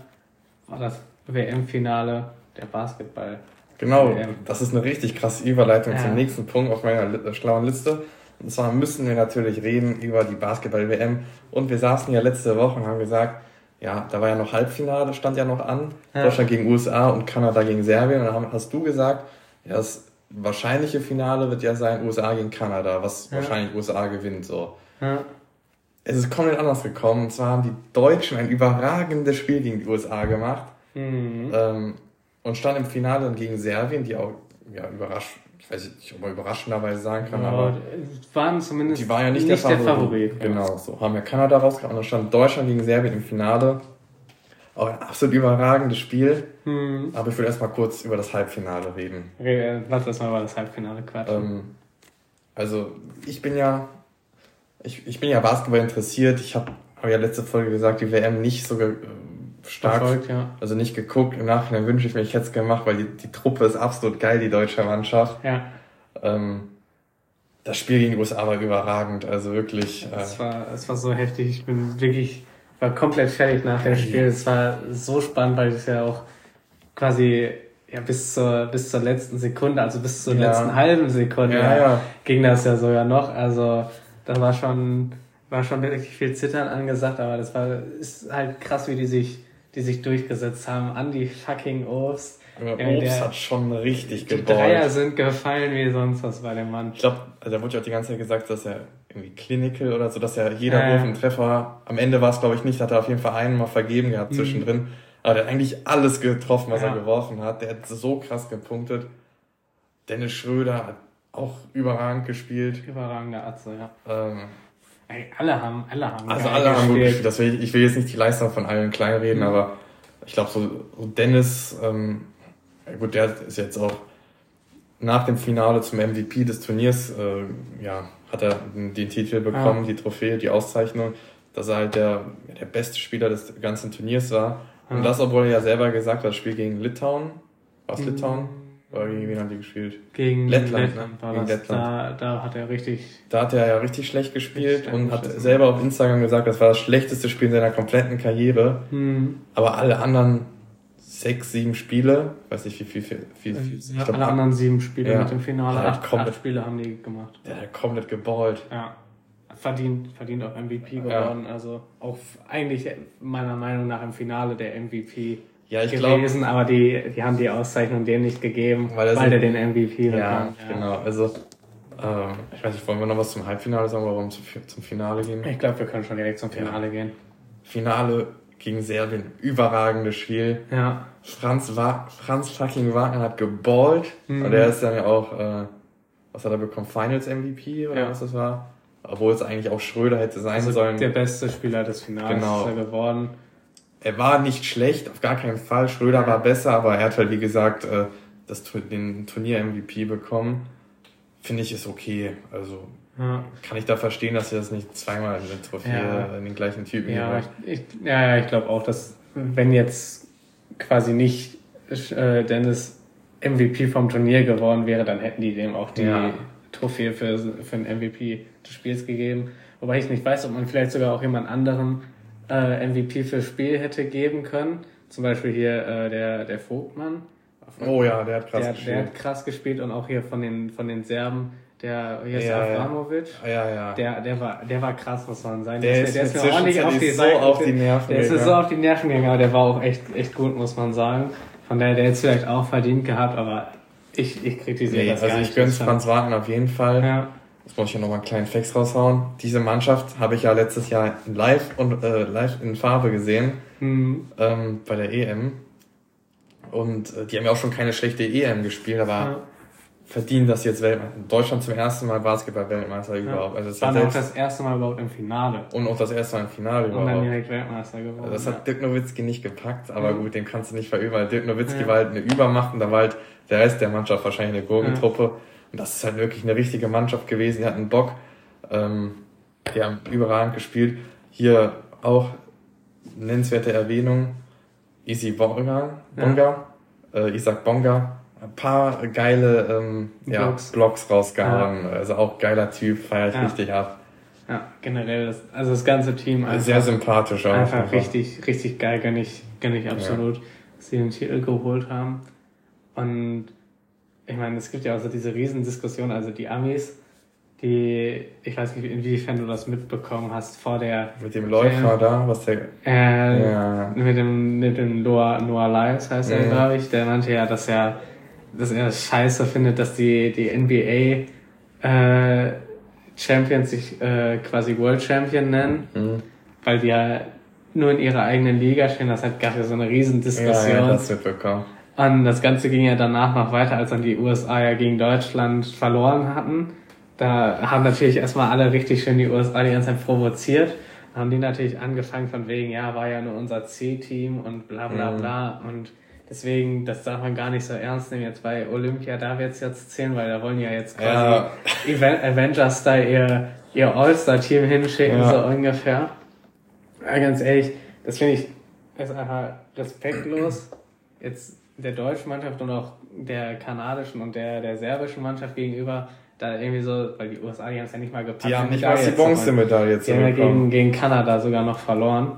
war das WM-Finale der Basketball. Genau, das ist eine richtig krasse Überleitung ja. zum nächsten Punkt auf meiner äh, schlauen Liste. Und zwar müssen wir natürlich reden über die Basketball-WM. Und wir saßen ja letzte Woche und haben gesagt, ja, da war ja noch Halbfinale, stand ja noch an. Ja. Deutschland gegen USA und Kanada gegen Serbien. Und dann hast du gesagt, ja, das wahrscheinliche Finale wird ja sein USA gegen Kanada, was ja. wahrscheinlich USA gewinnt, so. Ja. Es ist komplett anders gekommen. Und zwar haben die Deutschen ein überragendes Spiel gegen die USA gemacht. Mhm. Ähm, und stand im Finale dann gegen Serbien, die auch ja, überrascht, ich weiß nicht, ob man überraschenderweise sagen kann, ja, aber waren zumindest die waren ja nicht, nicht der Favorit. Der Favorit genau, so haben wir Kanada rausgehauen und dann stand Deutschland gegen Serbien im Finale. Auch ein absolut überragendes Spiel. Hm. Aber ich will erstmal kurz über das Halbfinale reden. Okay, lass uns mal über das Halbfinale quatschen. Ähm, also, ich bin ja, ich, ich bin ja Basketball interessiert. Ich habe hab ja letzte Folge gesagt, die WM nicht so stark, Verfolgt, ja. also nicht geguckt. Im Nachhinein wünsche ich mir, ich hätte es gemacht, weil die, die Truppe ist absolut geil, die deutsche Mannschaft. Ja. Ähm, das Spiel gegen die USA war überragend, also wirklich. Äh, es, war, es war so heftig, ich bin wirklich, war komplett fertig nach dem Spiel. Es war so spannend, weil es ja auch quasi ja, bis zur, bis zur letzten Sekunde, also bis zur ja. letzten halben Sekunde ja, ja. ging das ja sogar noch. Also da war schon, war schon wirklich viel Zittern angesagt, aber das war, ist halt krass, wie die sich die sich durchgesetzt haben. Andy fucking Obst Ja, Obst hat schon richtig geballt. Die Dreier sind gefallen wie sonst was bei dem Mann. Ich glaube, also da wurde ja auch die ganze Zeit gesagt, dass er irgendwie clinical oder so, dass er jeder äh. Wurf ein Treffer, am Ende war es glaube ich nicht, hat er auf jeden Fall einen mal vergeben gehabt mhm. zwischendrin. Aber der hat eigentlich alles getroffen, was ja. er geworfen hat. Der hat so krass gepunktet. Dennis Schröder hat auch überragend gespielt. Überragender Atze, ja. Ähm, Ey, alle haben, alle haben Also alle gespielt. haben gut gespielt. Das will ich, ich will jetzt nicht die Leistung von allen kleinreden, mhm. aber ich glaube so, so Dennis, ähm, gut, der ist jetzt auch nach dem Finale zum MVP des Turniers, äh, ja, hat er den Titel bekommen, ja. die Trophäe, die Auszeichnung, dass er halt der, der beste Spieler des ganzen Turniers war. Ja. Und das, obwohl er ja selber gesagt hat, das Spiel gegen Litauen, was mhm. Litauen? Oder gegen wen haben die gespielt? Gegen Lettland, Lettland, ne? gegen Lettland. Da, da hat er richtig. Da hat er ja richtig schlecht gespielt und hat selber auf Instagram gesagt, das war das schlechteste Spiel seiner kompletten Karriere. Mhm. Aber alle anderen sechs, sieben Spiele, weiß nicht wie viel, viel, viel, viel ja, ich glaub, alle anderen sieben Spiele ja, mit dem Finale, acht, komplett, acht Spiele haben die gemacht. Der hat komplett geballt. Ja. Verdient, verdient auch MVP geworden. Ja. Also auch eigentlich meiner Meinung nach im Finale der MVP ja, ich gewesen, glaub, aber die, die haben die Auszeichnung dem nicht gegeben, weil, weil der den MVP ja, Ja, genau. Also, ähm, ich weiß nicht, wollen wir noch was zum Halbfinale sagen oder warum zum, zum Finale gehen? Ich glaube, wir können schon direkt zum Finale ja. gehen. Finale gegen Serbien, überragendes Spiel. Ja. Franz, Wa Franz fucking Wagner hat geballt. Mhm. Und er ist dann ja auch, äh, was hat er bekommen? Finals MVP oder ja. was das war? Obwohl es eigentlich auch Schröder hätte sein also sollen. Der beste Spieler des Finals genau. ist er geworden er war nicht schlecht, auf gar keinen Fall. Schröder war besser, aber er hat halt, wie gesagt, äh, das, den Turnier-MVP bekommen. Finde ich ist okay. Also ja. kann ich da verstehen, dass sie das nicht zweimal in der Trophäe ja. in den gleichen Typen ja, ich, ich, ja, ja, ich glaube auch, dass wenn jetzt quasi nicht äh, Dennis MVP vom Turnier geworden wäre, dann hätten die dem auch die ja. Trophäe für, für den MVP des Spiels gegeben. Wobei ich nicht weiß, ob man vielleicht sogar auch jemand anderem äh, MVP fürs Spiel hätte geben können. Zum Beispiel hier äh, der, der Vogtmann. Oh ja, der hat krass der, gespielt. Der hat krass gespielt und auch hier von den, von den Serben, der, ist ja, Avramovic. Ja. ja, Der, der war, der war krass, muss man sagen. Der, ist, der ist mir ordentlich auf die, so auf die Nerven Der ist mir so auf die Nerven gegangen, aber der war auch echt, echt gut, muss man sagen. Von daher, der hätte es vielleicht auch verdient gehabt, aber ich, ich kritisiere nee, das also gar nicht. Also ich gönn's Franz Wagner auf jeden Fall. Ja. Jetzt muss ich ja nochmal einen kleinen Flex raushauen. Diese Mannschaft habe ich ja letztes Jahr live und äh, live in Farbe gesehen mhm. ähm, bei der EM. Und äh, die haben ja auch schon keine schlechte EM gespielt, aber ja. verdienen das jetzt Weltmeister. Deutschland zum ersten Mal Basketball-Weltmeister ja. überhaupt. Also das war auch das erste Mal überhaupt im Finale. Und auch das erste Mal im Finale überhaupt. Und dann direkt Weltmeister geworden. Also das hat Dirk Nowitzki nicht gepackt, aber gut, dem kannst du nicht verüben, weil Dirk Nowitzki ja. war halt eine Übermacht und da war halt der Rest der Mannschaft wahrscheinlich eine Gurkentruppe. Und das ist halt wirklich eine richtige Mannschaft gewesen. Die hatten Bock. Ähm, die haben überragend gespielt. Hier auch nennenswerte Erwähnung. Easy Bonga. Bonga. Ja. Äh, Isaac Bonga. Ein paar geile ähm, ja, Blogs. Blogs rausgehauen. Ja. Also auch geiler Typ, feiert ja. richtig ab. Ja, generell, das, also das ganze Team einfach. Sehr sympathisch auch. Einfach richtig, richtig geil, gönn ich, gönn ich absolut, dass sie den Titel geholt haben. Und ich meine, es gibt ja also diese Riesendiskussion, also die Amis, die, ich weiß nicht, inwiefern du das mitbekommen hast, vor der... Mit dem Läufer da, was der... Äh, ja. Mit dem, mit dem Noah, Noah Lyles heißt er, mhm. glaube ich, der meinte ja, dass er, dass er scheiße findet, dass die, die NBA äh, Champions sich äh, quasi World Champion nennen, mhm. weil die ja nur in ihrer eigenen Liga stehen. Das hat ja so eine Riesendiskussion. Ja, ja, das mitbekommen. Und das Ganze ging ja danach noch weiter, als dann die USA ja gegen Deutschland verloren hatten. Da haben natürlich erstmal alle richtig schön die USA die ganze Zeit provoziert. Da haben die natürlich angefangen von wegen, ja, war ja nur unser C-Team und bla bla mhm. bla. Und deswegen, das darf man gar nicht so ernst nehmen. Jetzt bei Olympia, da wird's jetzt zählen, weil da wollen ja jetzt quasi ja. Avengers-Style ihr, ihr All-Star-Team hinschicken, ja. so ungefähr. Ja, ganz ehrlich, das finde ich, ist einfach respektlos. Jetzt der deutschen Mannschaft und auch der kanadischen und der, der serbischen Mannschaft gegenüber da irgendwie so, weil die USA, die haben es ja nicht mal gepackt. Die haben nicht mal die Bronzemedaille Die haben ja gegen, gegen Kanada sogar noch verloren.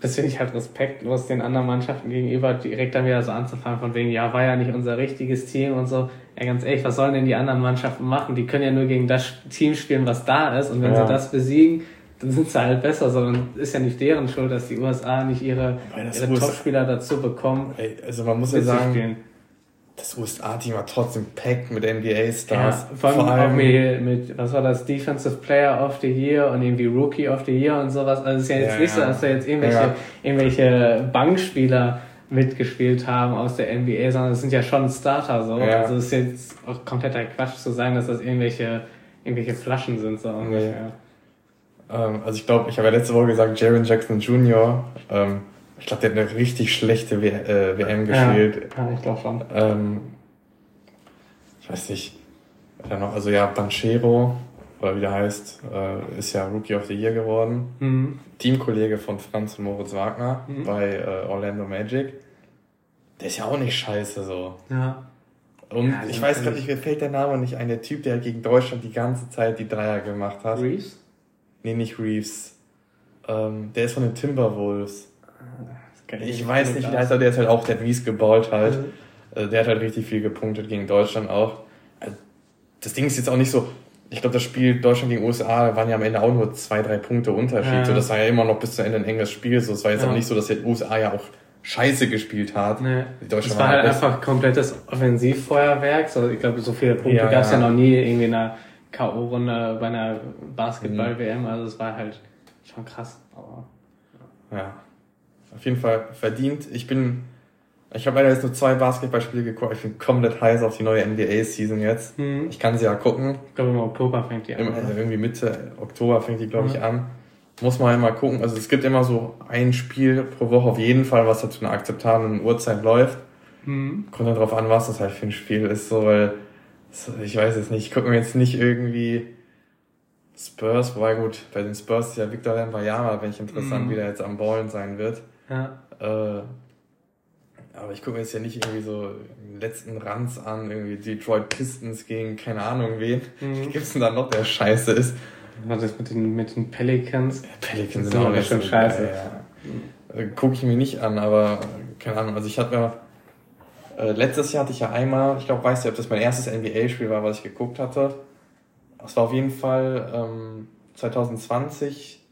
Das finde ich halt respektlos den anderen Mannschaften gegenüber, direkt dann wieder so anzufangen von wegen, ja, war ja nicht unser richtiges Team und so. Ja, ganz ehrlich, was sollen denn die anderen Mannschaften machen? Die können ja nur gegen das Team spielen, was da ist und wenn ja. sie das besiegen, dann sind sie halt besser, sondern ist ja nicht deren Schuld, dass die USA nicht ihre, ihre Topspieler dazu bekommen. Also man muss ja sagen, das USA-Team war trotzdem packed mit NBA-Stars. Ja, vor allem, vor allem auch mit, mit, was war das, Defensive Player of the Year und irgendwie Rookie of the Year und sowas. Also es ist ja jetzt ja, nicht so, dass da jetzt irgendwelche, ja. irgendwelche Bankspieler mitgespielt haben aus der NBA, sondern es sind ja schon Starter so. Ja. Also es ist jetzt auch kompletter Quatsch zu sagen, dass das irgendwelche, irgendwelche Flaschen sind so ungefähr. Ähm, also ich glaube, ich habe ja letzte Woche gesagt, Jaron Jackson Jr., ähm, ich glaube, der hat eine richtig schlechte w äh, WM gespielt. Ja, ich glaube schon. Ähm, ich weiß nicht, wer noch, also ja, Banchero, oder wie der heißt, äh, ist ja Rookie of the Year geworden. Mhm. Teamkollege von Franz und Moritz Wagner mhm. bei äh, Orlando Magic. Der ist ja auch nicht scheiße so. Ja. Und ja, ich weiß gerade nicht, mir fällt der Name nicht ein. Der Typ, der gegen Deutschland die ganze Zeit die Dreier gemacht hat. Reeves? Nee, nicht Reeves. Ähm, der ist von den Timberwolves. Ich, weiß nicht, wie der heißt, aber der ist halt auch, der Mies geballt halt. Mhm. Der hat halt richtig viel gepunktet gegen Deutschland auch. Äh, das Ding ist jetzt auch nicht so, ich glaube, das Spiel Deutschland gegen USA waren ja am Ende auch nur zwei, drei Punkte Unterschied. Ja. So, das war ja immer noch bis zu Ende ein enges Spiel. So, es war jetzt ja. auch nicht so, dass die USA ja auch scheiße gespielt hat. Nee. Es war halt einfach komplettes Offensivfeuerwerk. So, ich glaube, so viele Punkte ja, gab es ja. noch nie irgendwie in einer K.O.-Runde bei einer Basketball-WM. Also es war halt schon krass. Aber, ja auf jeden Fall verdient. Ich bin, ich habe leider jetzt nur zwei Basketballspiele geguckt. Ich bin komplett heiß auf die neue NBA-Season jetzt. Mhm. Ich kann sie ja gucken. Ich glaube, im Oktober fängt die an. Im, irgendwie Mitte Oktober fängt die, glaube ich, mhm. an. Muss man halt mal gucken. Also es gibt immer so ein Spiel pro Woche auf jeden Fall, was halt zu einer akzeptablen Uhrzeit läuft. Mhm. Kommt dann drauf an, was das halt für ein Spiel ist, so, weil, ich weiß es nicht, ich gucke mir jetzt nicht irgendwie Spurs, wobei gut, bei den Spurs ist ja Victor Lambayama, wenn ich interessant, mhm. wie der jetzt am Ballen sein wird. Ja. Äh, aber ich gucke mir jetzt ja nicht irgendwie so den letzten Ranz an, irgendwie Detroit Pistons gegen keine Ahnung wen. Mhm. Gibt's denn da noch, der scheiße ist? Was ist mit den, mit den Pelicans? Ja, Pelicans sind auch nicht schon scheiße. Ja, ja. Gucke ich mir nicht an, aber keine Ahnung. Also ich hatte ja, äh, letztes Jahr hatte ich ja einmal, ich glaube, weißt du, ob das mein erstes NBA-Spiel war, was ich geguckt hatte. Das war auf jeden Fall ähm, 2020,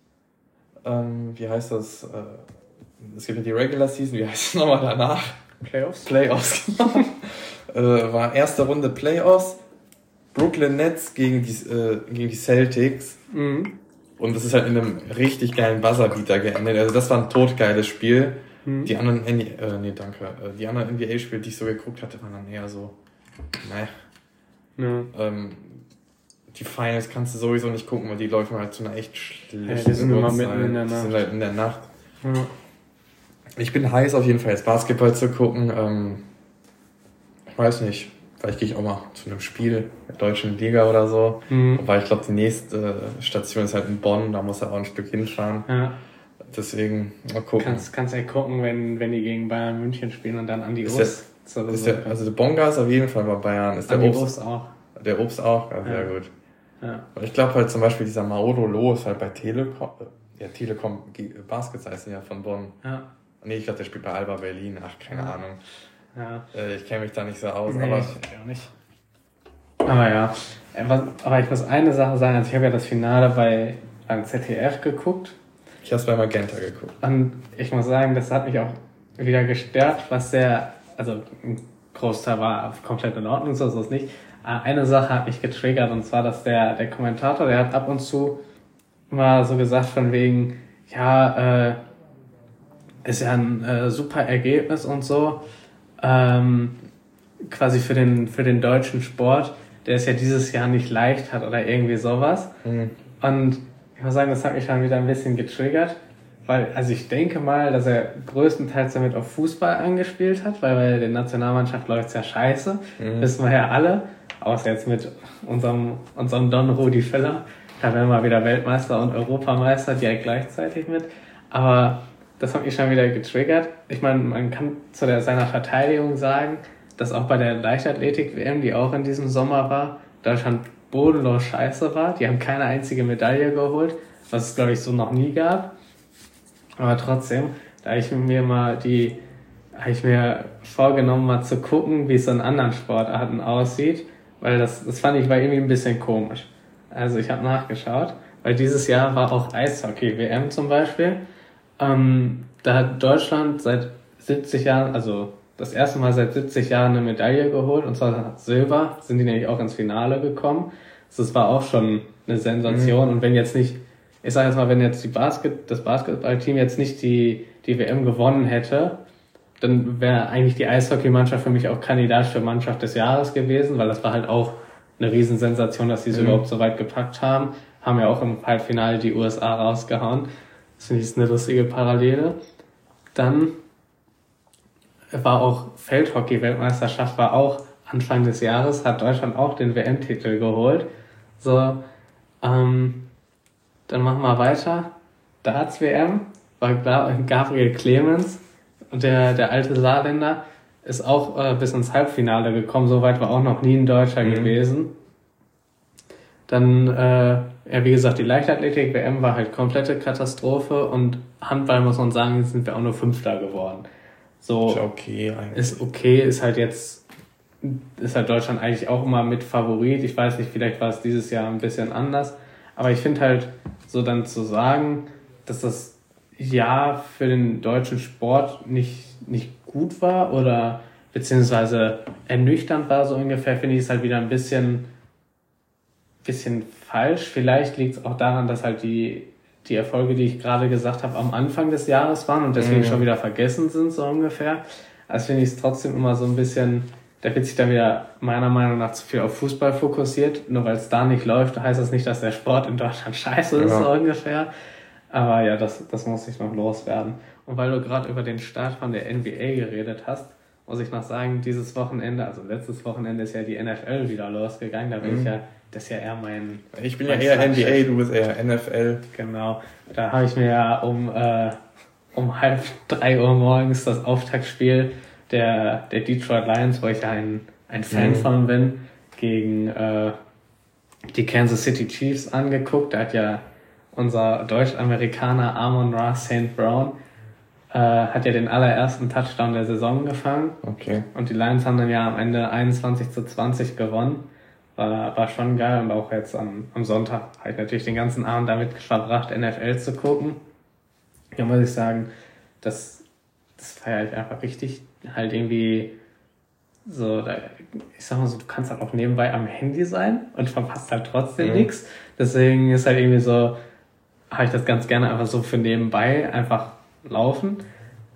ähm, wie heißt das? Äh, es gibt ja die Regular Season, wie heißt es nochmal danach? Playoffs? Playoffs, genau. äh, war erste Runde Playoffs. Brooklyn Nets gegen die, äh, gegen die Celtics. Mhm. Und das ist halt in einem richtig geilen Buzzerbeater geendet. Also das war ein totgeiles Spiel. Mhm. Die anderen, NBA, äh, nee, danke. Äh, die anderen NBA-Spiele, die ich so geguckt hatte, waren dann eher so, naja. Ja. Ähm, die Finals kannst du sowieso nicht gucken, weil die laufen halt zu einer echt schlechten ja, die sind immer mitten in der Nacht. Die sind halt in der Nacht. Ja. Ich bin heiß auf jeden Fall jetzt Basketball zu gucken. Ähm, ich weiß nicht, vielleicht gehe ich auch mal zu einem Spiel der deutschen Liga oder so. Mhm. Wobei ich glaube, die nächste Station ist halt in Bonn, da muss er auch ein Stück hinfahren. Ja. Deswegen mal gucken. Kannst, kannst ja gucken, wenn, wenn die gegen Bayern München spielen und dann an die Obst. Ist der, also der Bonga ist auf jeden Fall bei Bayern. Ist der Obst, Obst auch. Der Obst auch, ja, sehr gut. Ja. Ich glaube halt zum Beispiel dieser Maodo Lo ist halt bei Telekom, ja Telekom Baskets heißt ja von Bonn. Ja. Nee, ich glaube, der spielt bei Alba Berlin. Ach, keine ja. Ahnung. Ja. Äh, ich kenne mich da nicht so aus, nee, aber. Ich auch nicht. Aber ja. Äh, aber ich muss eine Sache sagen, also ich habe ja das Finale bei beim ZDF geguckt. Ich habe es bei Magenta geguckt. Und ich muss sagen, das hat mich auch wieder gestört, was der, also ein Großteil war komplett in Ordnung, so ist es nicht. Aber eine Sache hat mich getriggert und zwar, dass der, der Kommentator, der hat ab und zu mal so gesagt von wegen, ja, äh, ist ja ein äh, super Ergebnis und so. Ähm, quasi für den, für den deutschen Sport, der es ja dieses Jahr nicht leicht hat oder irgendwie sowas. Mhm. Und ich muss sagen, das hat mich dann wieder ein bisschen getriggert, weil, also ich denke mal, dass er größtenteils damit auf Fußball angespielt hat, weil bei der Nationalmannschaft läuft es ja scheiße, mhm. wissen wir ja alle, außer jetzt mit unserem, unserem Don Rudi Feller, da werden wir wieder Weltmeister und Europameister direkt gleichzeitig mit. Aber das hat mich schon wieder getriggert. Ich meine, man kann zu der, seiner Verteidigung sagen, dass auch bei der Leichtathletik-WM, die auch in diesem Sommer war, Deutschland bodenlos scheiße war. Die haben keine einzige Medaille geholt, was es, glaube ich, so noch nie gab. Aber trotzdem, da habe ich mir mal die, habe ich mir vorgenommen, mal zu gucken, wie es in anderen Sportarten aussieht, weil das, das fand ich war irgendwie ein bisschen komisch. Also ich habe nachgeschaut, weil dieses Jahr war auch Eishockey-WM zum Beispiel. Ähm, da hat Deutschland seit 70 Jahren, also das erste Mal seit 70 Jahren eine Medaille geholt, und zwar Silber, sind die nämlich auch ins Finale gekommen. Das war auch schon eine Sensation. Mhm. Und wenn jetzt nicht, ich sage jetzt mal, wenn jetzt die Basket, das Basketballteam jetzt nicht die, die WM gewonnen hätte, dann wäre eigentlich die Eishockeymannschaft für mich auch Kandidat für Mannschaft des Jahres gewesen, weil das war halt auch eine Riesensensation, dass sie es mhm. überhaupt so weit gepackt haben. Haben ja auch im Halbfinale die USA rausgehauen. Das finde ich eine lustige Parallele. Dann war auch Feldhockey-Weltmeisterschaft, war auch Anfang des Jahres, hat Deutschland auch den WM-Titel geholt. So, ähm, dann machen wir weiter. Darts-WM war Gabriel Clemens und der, der alte Saarländer ist auch äh, bis ins Halbfinale gekommen. Soweit war auch noch nie ein Deutscher mhm. gewesen. Dann, äh, ja, wie gesagt, die Leichtathletik-WM war halt komplette Katastrophe und Handball muss man sagen, sind wir auch nur Fünfter geworden. So ist okay eigentlich. Ist okay, ist halt jetzt ist halt Deutschland eigentlich auch immer mit Favorit. Ich weiß nicht, vielleicht war es dieses Jahr ein bisschen anders, aber ich finde halt so dann zu sagen, dass das Jahr für den deutschen Sport nicht nicht gut war oder beziehungsweise ernüchternd war so ungefähr, finde ich es halt wieder ein bisschen bisschen falsch. Vielleicht liegt es auch daran, dass halt die die Erfolge, die ich gerade gesagt habe, am Anfang des Jahres waren und deswegen mhm. schon wieder vergessen sind, so ungefähr. Also finde ich es trotzdem immer so ein bisschen, da wird sich dann wieder meiner Meinung nach zu viel auf Fußball fokussiert. Nur weil es da nicht läuft, heißt das nicht, dass der Sport in Deutschland scheiße ist, ja. so ungefähr. Aber ja, das, das muss ich noch loswerden. Und weil du gerade über den Start von der NBA geredet hast, muss ich noch sagen, dieses Wochenende, also letztes Wochenende ist ja die NFL wieder losgegangen. Da bin mhm. ich ja das ist ja eher mein. Ich bin ja eher NBA, du bist eher NFL. Genau. Da habe ich mir ja um, äh, um halb drei Uhr morgens das Auftaktspiel der, der Detroit Lions, wo ich ja ein, ein Fan mhm. von bin, gegen äh, die Kansas City Chiefs angeguckt. Da hat ja unser Deutsch-Amerikaner Amon Ra St. Brown äh, hat ja den allerersten Touchdown der Saison gefangen. Okay. Und die Lions haben dann ja am Ende 21 zu 20 gewonnen. War, war schon geil und auch jetzt am, am Sonntag habe ich natürlich den ganzen Abend damit verbracht, NFL zu gucken. Ja, muss ich sagen, das, das feiere ich einfach richtig. Halt irgendwie so, da, ich sag mal so, du kannst halt auch nebenbei am Handy sein und verpasst halt trotzdem mhm. nichts. Deswegen ist halt irgendwie so, habe ich das ganz gerne einfach so für nebenbei einfach laufen.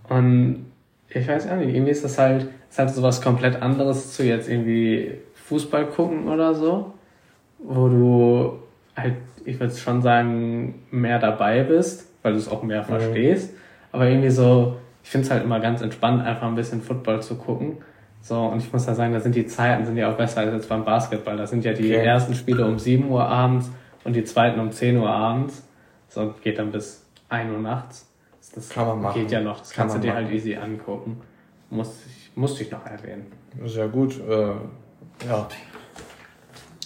Und ich weiß auch nicht, irgendwie ist das halt, ist halt so was komplett anderes zu jetzt irgendwie Fußball gucken oder so, wo du halt, ich würde schon sagen, mehr dabei bist, weil du es auch mehr mhm. verstehst. Aber irgendwie so, ich finde es halt immer ganz entspannt, einfach ein bisschen Football zu gucken. So, und ich muss da sagen, da sind die Zeiten sind ja auch besser als jetzt beim Basketball. Da sind ja die okay. ersten Spiele um 7 Uhr abends und die zweiten um 10 Uhr abends. So, geht dann bis 1 Uhr nachts. Das kann man machen. Geht ja noch, das kann kannst du dir halt machen. halt easy angucken. Muss ich, musste ich noch erwähnen. Sehr gut. Äh ja.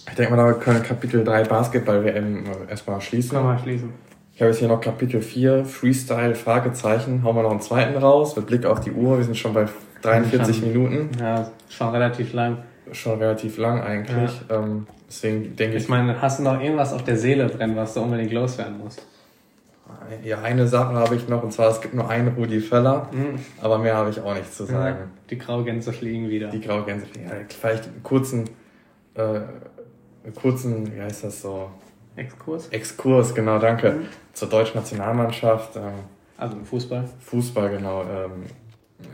Ich denke mal, da können wir Kapitel 3 Basketball-WM erstmal schließen. Können wir schließen. Ich habe jetzt hier noch Kapitel 4, Freestyle, Fragezeichen. Hauen wir noch einen zweiten raus, mit Blick auf die Uhr. Wir sind schon bei 43 schon, Minuten. Ja, schon relativ lang. Schon relativ lang eigentlich. Ja. Ähm, deswegen denke ich. Ich meine, hast du noch irgendwas auf der Seele drin, was du unbedingt loswerden musst? Ja, eine Sache habe ich noch, und zwar es gibt nur einen Rudi Völler, mhm. aber mehr habe ich auch nicht zu sagen. Ja, die Graugänse fliegen wieder. Die Graugänse fliegen. Ja, vielleicht einen kurzen, äh, kurzen, wie heißt das so? Exkurs? Exkurs, genau, danke. Mhm. Zur deutschen Nationalmannschaft. Ähm, also im Fußball? Fußball, genau. Ähm,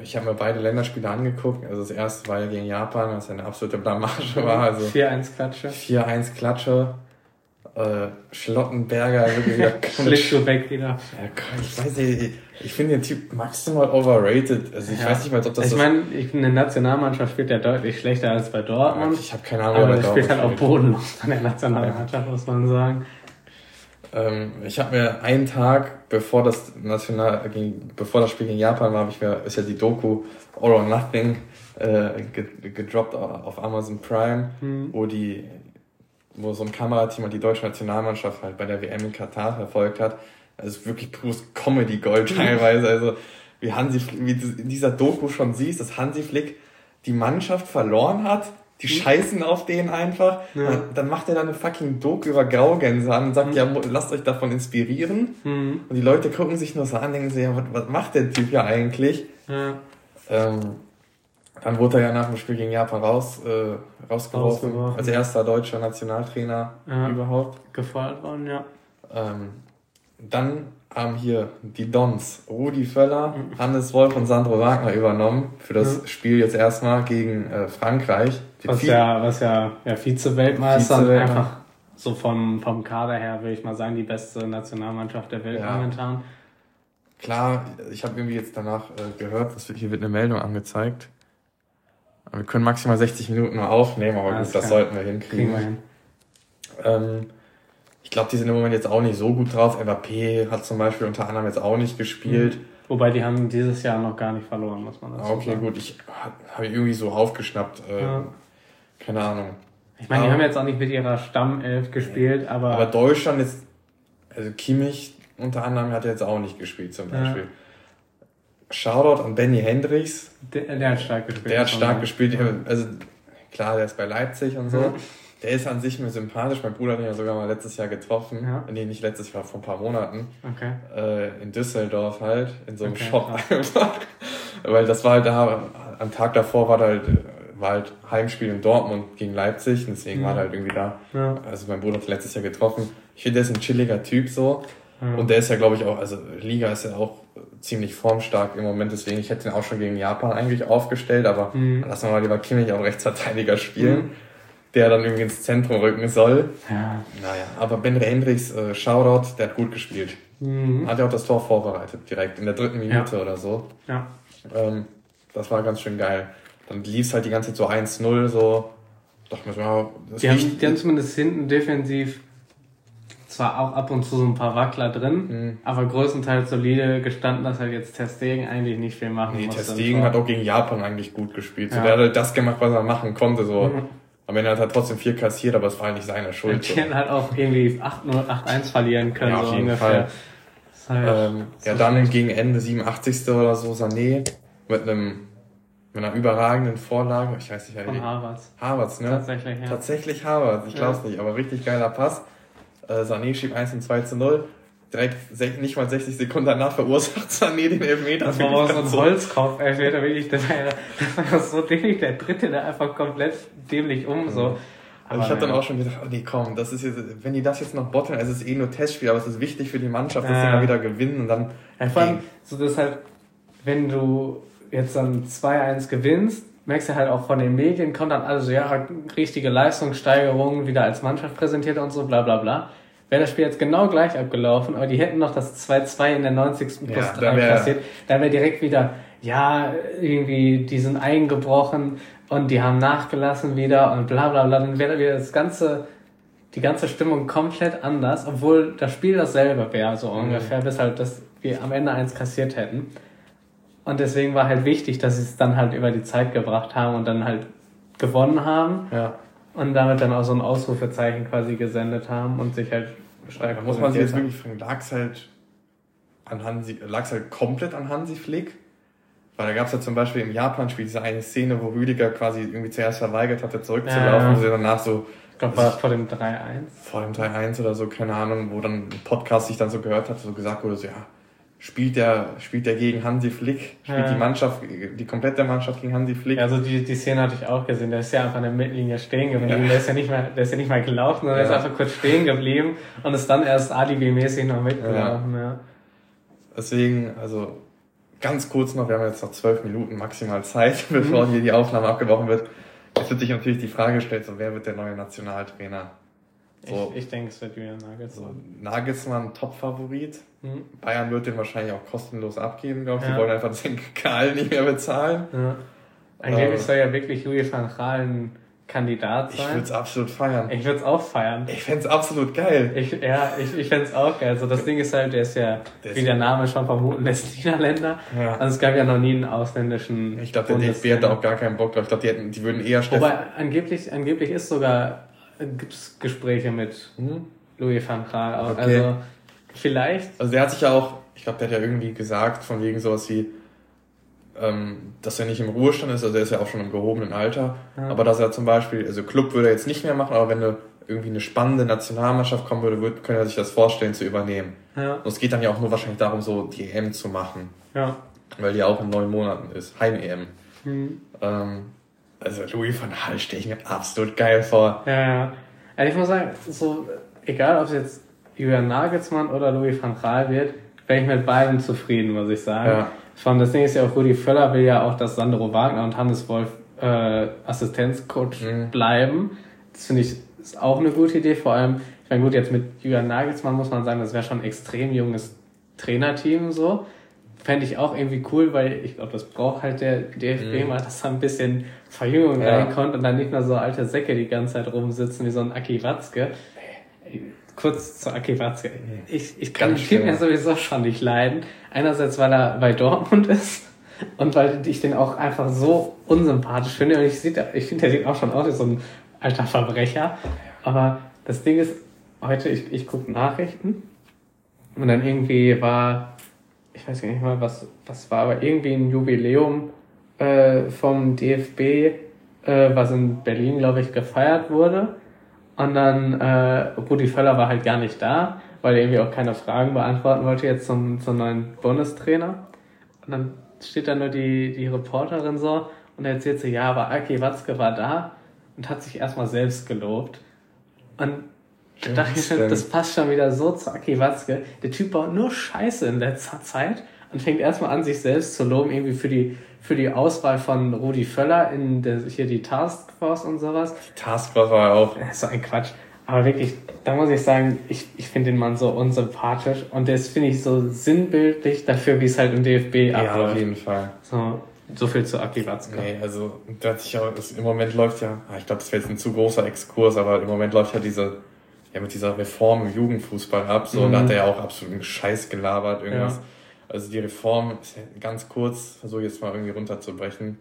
ich habe mir beide Länderspiele angeguckt. Also das erste war gegen Japan, was eine absolute Blamage war. Also 4-1 Klatsche. 4-1 Klatsche äh, Schlottenberger wirklich wieder Schlicht so weg wieder. Ja, ich weiß nicht, ich finde den Typ maximal overrated. Also ich ja. weiß nicht mal, ob das. Ich meine, in der Nationalmannschaft spielt er deutlich schlechter als bei Dortmund. Ich habe keine Ahnung, aber er spielt halt auch bodenlos an der Nationalmannschaft, ja. muss man sagen. Ähm, ich habe mir einen Tag, bevor das National, bevor das Spiel gegen Japan war, habe ich mir, ist ja die Doku All or Nothing äh, gedroppt auf Amazon Prime, mhm. wo die wo so ein Kamerateam und die deutsche Nationalmannschaft halt bei der WM in Katar verfolgt hat. Also wirklich pures Comedy-Gold teilweise. Also wie Hansi, wie du in dieser Doku schon siehst, dass Hansi Flick die Mannschaft verloren hat. Die mhm. scheißen auf den einfach. Ja. Dann macht er dann eine fucking Doku über Graugänse an und sagt, mhm. ja, lasst euch davon inspirieren. Mhm. Und die Leute gucken sich nur so an, denken sich, ja, was, was macht der Typ ja eigentlich? Ja. Ähm, Dann wurde er ja nach dem Spiel gegen Japan raus, äh, rausgeworfen, als erster deutscher Nationaltrainer ja. überhaupt. Gefeuert worden, ja. Ähm, dann haben hier die Dons, Rudi Völler. Hannes Wolf und Sandro Wagner übernommen für das mhm. Spiel jetzt erstmal gegen äh, Frankreich. Was ja, was ja, ja Vize-Weltmeister Vize einfach so vom, vom Kader her, würde ich mal sagen, die beste Nationalmannschaft der Welt ja. momentan. Klar, ich habe irgendwie jetzt danach äh, gehört, dass hier wird eine Meldung angezeigt. Wir können maximal 60 Minuten nur aufnehmen, aber gut, das, sollten wir hinkriegen. Wir hin. ähm, ich glaube, die sind im Moment jetzt auch nicht so gut drauf. MAP hat zum Beispiel unter anderem jetzt auch nicht gespielt. Mhm. Wobei die haben dieses Jahr noch gar nicht verloren, muss man dazu okay, sagen. Okay, gut, ich habe irgendwie so aufgeschnappt. Äh, ja. Keine Ahnung. Ich meine, die haben jetzt auch nicht mit ihrer Stammelf gespielt, aber. Aber Deutschland ist, also Kimmich unter anderem hat jetzt auch nicht gespielt zum Beispiel. Ja. Shoutout an Benny Hendricks. Der, der hat stark gespielt. Der hat stark gespielt. Also klar, der ist bei Leipzig und so. Der ist an sich mir sympathisch. Mein Bruder hat ihn ja sogar mal letztes Jahr getroffen. Ja. Nee, nicht letztes Jahr, vor ein paar Monaten. Okay. Äh, in Düsseldorf halt, in so einem okay, Shop einfach. Weil das war halt da, am Tag davor war da halt war halt Heimspiel in Dortmund gegen Leipzig, und deswegen mhm. war er halt irgendwie da. Ja. Also mein Bruder hat letztes Jahr getroffen. Ich finde, der ist ein chilliger Typ so. Ja. Und der ist ja, glaube ich, auch, also Liga ist ja auch ziemlich formstark im Moment, deswegen, ich hätte ihn auch schon gegen Japan eigentlich aufgestellt, aber mhm. lassen wir mal lieber Kimmich auch Rechtsverteidiger spielen, mhm. der dann irgendwie ins Zentrum rücken soll. Ja. Naja, aber Ben Hendricks, äh, Shoutout, der hat gut gespielt. Mhm. Hat ja auch das Tor vorbereitet, direkt in der dritten Minute ja. oder so. Ja. Ähm, das war ganz schön geil. Dann lief es halt die ganze Zeit so 1-0, so. Dachte mir, ja, das die, haben, die haben zumindest hinten defensiv zwar auch ab und zu so ein paar Wackler drin, mhm. aber größtenteils solide gestanden, dass halt jetzt Testegen eigentlich nicht viel machen nee, musste. Testegen hat auch gegen Japan eigentlich gut gespielt. So, Der hat halt das gemacht, was er machen konnte. So. Mhm. Am Ende hat er trotzdem viel kassiert, aber es war halt nicht seine Schuld. Die hätten halt auch irgendwie 8-0, 8-1 verlieren können. Ja, auf so jeden ungefähr. Fall. Halt ähm, ja, dann gegen Ende 87. oder so Sané mit einem mit einer überragenden Vorlage, ich weiß nicht, Von Harvards. Harvards, ne? Tatsächlich, ja. Tatsächlich Harvards, ich glaub's ja. nicht, aber richtig geiler Pass. Äh, Sané schiebt 1 und 2 zu 0. Direkt nicht mal 60 Sekunden danach verursacht Sané den Elfmeter. Das war so ein Holzkopf, Elfmeter, wirklich. Das war, ja, das war so dämlich. Der dritte, der einfach komplett dämlich um, so. Aber ich habe dann auch schon gedacht, oh nee, komm, das ist jetzt, wenn die das jetzt noch botteln, also es ist eh nur Testspiel, aber es ist wichtig für die Mannschaft, dass ja. sie mal wieder gewinnen und dann. Ja, vor allem, so deshalb, wenn du jetzt dann 2-1 gewinnst, merkst du halt auch von den Medien, kommt dann also, ja, richtige Leistungssteigerung wieder als Mannschaft präsentiert und so, bla bla bla wäre das Spiel jetzt genau gleich abgelaufen, aber die hätten noch das 2-2 in der 90. plus ja, 3 kassiert, da wäre direkt wieder, ja, irgendwie, die sind eingebrochen und die haben nachgelassen wieder und bla bla bla, dann wäre wieder das ganze, die ganze Stimmung komplett anders, obwohl das Spiel dasselbe wäre, so mhm. ungefähr, bis halt, dass wir am Ende eins kassiert hätten. Und deswegen war halt wichtig, dass sie es dann halt über die Zeit gebracht haben und dann halt gewonnen haben. Ja. Und damit dann auch so ein Ausrufezeichen quasi gesendet haben und sich halt beschreiben. Da muss man sich jetzt wirklich fragen, lag es halt an Hansi, lag halt komplett an Hansi Flick? Weil da gab es ja zum Beispiel im Japan-Spiel diese eine Szene, wo Rüdiger quasi irgendwie zuerst verweigert hatte, zurückzulaufen ja. und sie danach so. Ich glaube, war vor dem 3-1. Vor dem 3-1 oder so, keine Ahnung, wo dann ein Podcast sich dann so gehört hat, so gesagt wurde, so ja, spielt der, spielt der gegen Hansi Flick, spielt ja. die Mannschaft, die komplette Mannschaft gegen Hansi Flick. Also die, die Szene hatte ich auch gesehen, der ist ja einfach in der Mittellinie stehen geblieben, ja. der ist ja nicht mehr, der ist ja nicht mal gelaufen, sondern ja. ist einfach kurz stehen geblieben und ist dann erst alibi-mäßig noch mitgelaufen, ja. ja. Deswegen, also, ganz kurz noch, wir haben jetzt noch zwölf Minuten maximal Zeit, bevor mhm. hier die Aufnahme abgebrochen wird. Jetzt wird sich natürlich die Frage gestellt, so, wer wird der neue Nationaltrainer? So, ich, ich denke, es wird wieder Nagelsmann. So, Nagelsmann Top-Favorit. Hm. Bayern wird den wahrscheinlich auch kostenlos abgeben, glaube ich. Ja. Die wollen einfach den Karl nicht mehr bezahlen. Ja. Angeblich äh, soll ja wirklich Louis van Gaal ein Kandidat sein. Ich würde es absolut feiern. Ich würde es auch feiern. Ich fände es absolut geil. Ich, ja, ich, ich fände es auch geil. Also das Ding ist halt, der ist ja, der wie der Name schon vermuten lässt, Niederländer. Ja. Also es gab ja noch nie einen ausländischen Ich glaube, der DFB hat da auch gar keinen Bock drauf. Ich glaube, die, hätten, die würden eher... Wobei, angeblich, angeblich ist sogar gibt es Gespräche mit hm? Louis van Gaal. Okay. Also vielleicht. Also der hat sich ja auch, ich glaube, der hat ja irgendwie gesagt, von wegen sowas wie, ähm, dass er nicht im Ruhestand ist, also er ist ja auch schon im gehobenen Alter, ja. aber dass er zum Beispiel, also Club würde er jetzt nicht mehr machen, aber wenn eine, irgendwie eine spannende Nationalmannschaft kommen würde, würde, könnte er sich das vorstellen zu übernehmen. Ja. Und es geht dann ja auch nur wahrscheinlich darum, so die EM zu machen. Ja. Weil die auch in neun Monaten ist, Heim-EM. Mhm. Ähm, also Louis van Hall stelle ich mir absolut geil vor. Ja, ja. Also ich muss sagen, so, egal ob es jetzt Julian Nagelsmann oder Louis van Gaal wird, bin ich mit beiden zufrieden, muss ich sagen. Ja. Von das Ding ist ja auch, Rudi Völler will ja auch, dass Sandro Wagner und Hannes Wolf äh, Assistenzcoach mhm. bleiben. Das finde ich ist auch eine gute Idee. Vor allem, ich meine, gut, jetzt mit Julian Nagelsmann muss man sagen, das wäre schon ein extrem junges Trainerteam so. Fände ich auch irgendwie cool, weil ich glaube, das braucht halt der DFB mhm. mal, dass da ein bisschen Verjüngung ja. reinkommt und dann nicht nur so alte Säcke die ganze Zeit rumsitzen wie so ein Aki Watzke. Kurz zu Aki Watzke. Ich, ich kann den Typ ja sowieso schon nicht leiden. Einerseits, weil er bei Dortmund ist und weil ich den auch einfach so unsympathisch finde. Und ich, ich finde, der sieht auch schon aus wie so ein alter Verbrecher. Aber das Ding ist, heute, ich, ich gucke Nachrichten und dann irgendwie war, ich weiß gar nicht mal, was, was war, aber irgendwie ein Jubiläum äh, vom DFB, äh, was in Berlin, glaube ich, gefeiert wurde. Und dann, äh, Rudi Völler war halt gar nicht da, weil er irgendwie auch keine Fragen beantworten wollte jetzt zum, zum neuen Bundestrainer. Und dann steht da nur die, die Reporterin so und erzählt sie, ja, aber Aki Watzke war da und hat sich erstmal selbst gelobt. Und da dachte ich schon, das passt schon wieder so zu Aki Watzke. Der Typ baut nur Scheiße in letzter Zeit und fängt erstmal an, sich selbst zu loben, irgendwie für die, für die Auswahl von Rudi Völler in der, hier die Taskforce und sowas. Die Taskforce war auch. Das ist so ein Quatsch. Aber wirklich, da muss ich sagen, ich, ich finde den Mann so unsympathisch und das finde ich so sinnbildlich dafür, wie es halt im DFB abläuft. Ja, auf jeden Fall. So, so viel zu Aki Watzke. Nee, also das, ich auch, das, im Moment läuft ja, ah, ich glaube, das wäre jetzt ein zu großer Exkurs, aber im Moment läuft ja diese, ja mit dieser Reform im Jugendfußball ab, so, mhm. und da hat er ja auch absoluten Scheiß gelabert, irgendwas. Ja. Also die Reform, ganz kurz, versuche ich jetzt mal irgendwie runterzubrechen,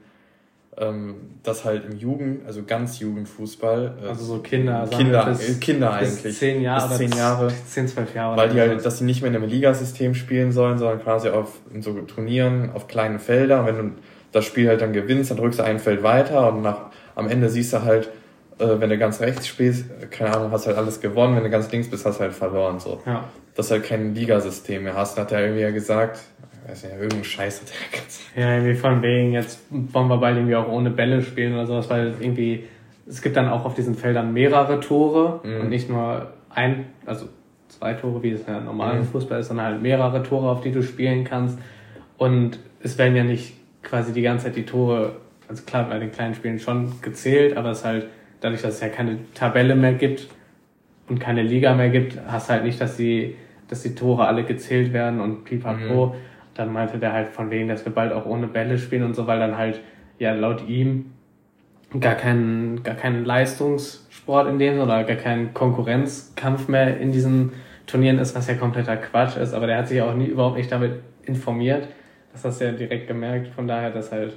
ähm, dass halt im Jugend, also ganz Jugendfußball, äh, also so Kinder, Kinder, bis, äh, Kinder eigentlich, bis zehn Jahre, bis zehn Jahre, zehn, zwölf Jahre, weil die halt, dass sie nicht mehr in einem Ligasystem spielen sollen, sondern quasi auf in so Turnieren auf kleinen Feldern. Wenn du das Spiel halt dann gewinnst, dann drückst du ein Feld weiter und nach, am Ende siehst du halt, äh, wenn du ganz rechts spielst, keine Ahnung, hast halt alles gewonnen, wenn du ganz links bist, hast du halt verloren, so. Ja. Dass du halt kein Ligasystem mehr hast, hat er irgendwie ja gesagt, weiß nicht, irgendein Scheiß hat er gesagt. Ja, irgendwie von wegen, jetzt wollen wir bald irgendwie auch ohne Bälle spielen oder sowas, weil irgendwie, es gibt dann auch auf diesen Feldern mehrere Tore mhm. und nicht nur ein, also zwei Tore, wie es ja normal im mhm. Fußball ist, sondern halt mehrere Tore, auf die du spielen kannst. Und es werden ja nicht quasi die ganze Zeit die Tore, also klar, bei den kleinen Spielen schon gezählt, aber es halt, dadurch, dass es ja keine Tabelle mehr gibt und keine Liga mehr gibt, hast halt nicht, dass die, dass die Tore alle gezählt werden und pipapo. Mhm. Dann meinte der halt von wegen, dass wir bald auch ohne Bälle spielen und so, weil dann halt, ja, laut ihm gar kein, gar kein Leistungssport in dem oder gar kein Konkurrenzkampf mehr in diesen Turnieren ist, was ja kompletter Quatsch ist, aber der hat sich auch nie, überhaupt nicht damit informiert. Das hast du ja direkt gemerkt, von daher, dass halt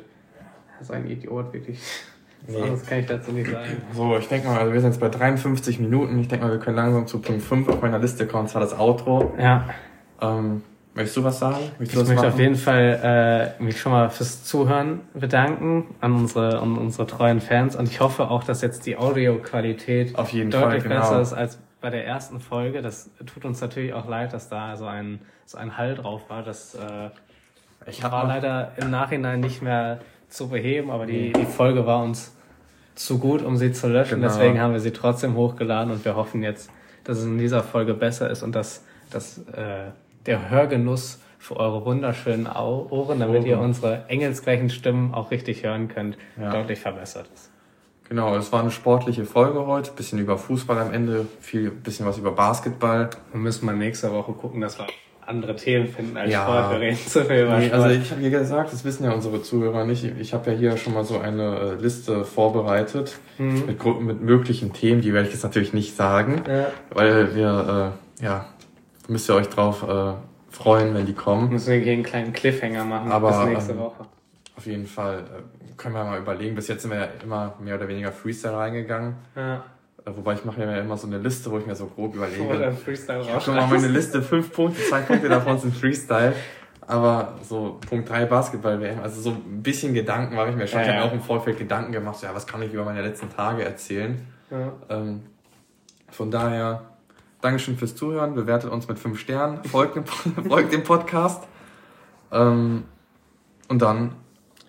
so ein Idiot wirklich. Nee. Das kann ich dazu nicht sagen. So, ich denke mal, also wir sind jetzt bei 53 Minuten. Ich denke mal, wir können langsam zu Punkt 5 auf meiner Liste kommen, und zwar das Outro. Ja. Ähm, möchtest du was sagen? Möchtest ich möchte machen? auf jeden Fall äh, mich schon mal fürs Zuhören bedanken an unsere, an unsere treuen Fans und ich hoffe auch, dass jetzt die Audioqualität deutlich Fall, genau. besser ist als bei der ersten Folge. Das tut uns natürlich auch leid, dass da so ein, so ein Hall drauf war. Das äh, ich war leider im Nachhinein nicht mehr zu beheben, aber die, die Folge war uns zu gut, um sie zu löschen. Genau. Deswegen haben wir sie trotzdem hochgeladen und wir hoffen jetzt, dass es in dieser Folge besser ist und dass, dass äh, der Hörgenuss für eure wunderschönen Ohren, damit ihr unsere engelsgleichen Stimmen auch richtig hören könnt, ja. deutlich verbessert ist. Genau, es war eine sportliche Folge heute, bisschen über Fußball am Ende, viel bisschen was über Basketball. Wir müssen mal nächste Woche gucken, dass wir andere Themen finden als ja. Sport. Wir reden zu viel über nee, Also ich habe ja gesagt, das wissen ja unsere Zuhörer nicht. Ich habe ja hier schon mal so eine äh, Liste vorbereitet mhm. mit, mit möglichen Themen. Die werde ich jetzt natürlich nicht sagen, ja. weil wir, äh, ja, müsst ihr euch drauf äh, freuen, wenn die kommen. Müssen wir hier einen kleinen Cliffhanger machen Aber, bis nächste ähm, Woche. Auf jeden Fall äh, können wir mal überlegen. Bis jetzt sind wir ja immer mehr oder weniger Freestyle reingegangen. Ja. Äh, wobei ich mache ja immer so eine Liste, wo ich mir so grob überlege. Freestyle ich habe schon mal meine Liste, fünf Punkte, zwei Punkte davon sind Freestyle. Aber so Punkt 3 Basketball WM, also so ein bisschen Gedanken mache ich mir schon. Ja, ich habe mir auch im Vorfeld Gedanken gemacht, so, ja, was kann ich über meine letzten Tage erzählen. Ja. Ähm, von daher, Dankeschön fürs Zuhören, bewertet uns mit fünf Sternen, folgt dem, folgt dem Podcast. Ähm, und dann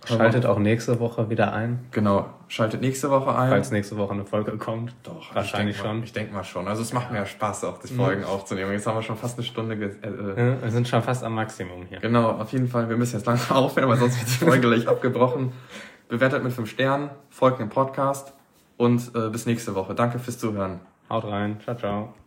Schaltet auch nächste Woche wieder ein. Genau, schaltet nächste Woche ein. Falls nächste Woche eine Folge kommt. Doch, wahrscheinlich ich mal, schon. Ich denke mal schon. Also es macht mir ja Spaß, auch die Folgen mhm. aufzunehmen. Jetzt haben wir schon fast eine Stunde. Äh, äh, wir sind schon fast am Maximum hier. Genau, auf jeden Fall. Wir müssen jetzt langsam aufhören, weil sonst wird die Folge gleich abgebrochen. Bewertet mit 5 Sternen, folgt dem Podcast und äh, bis nächste Woche. Danke fürs Zuhören. Haut rein. Ciao, ciao.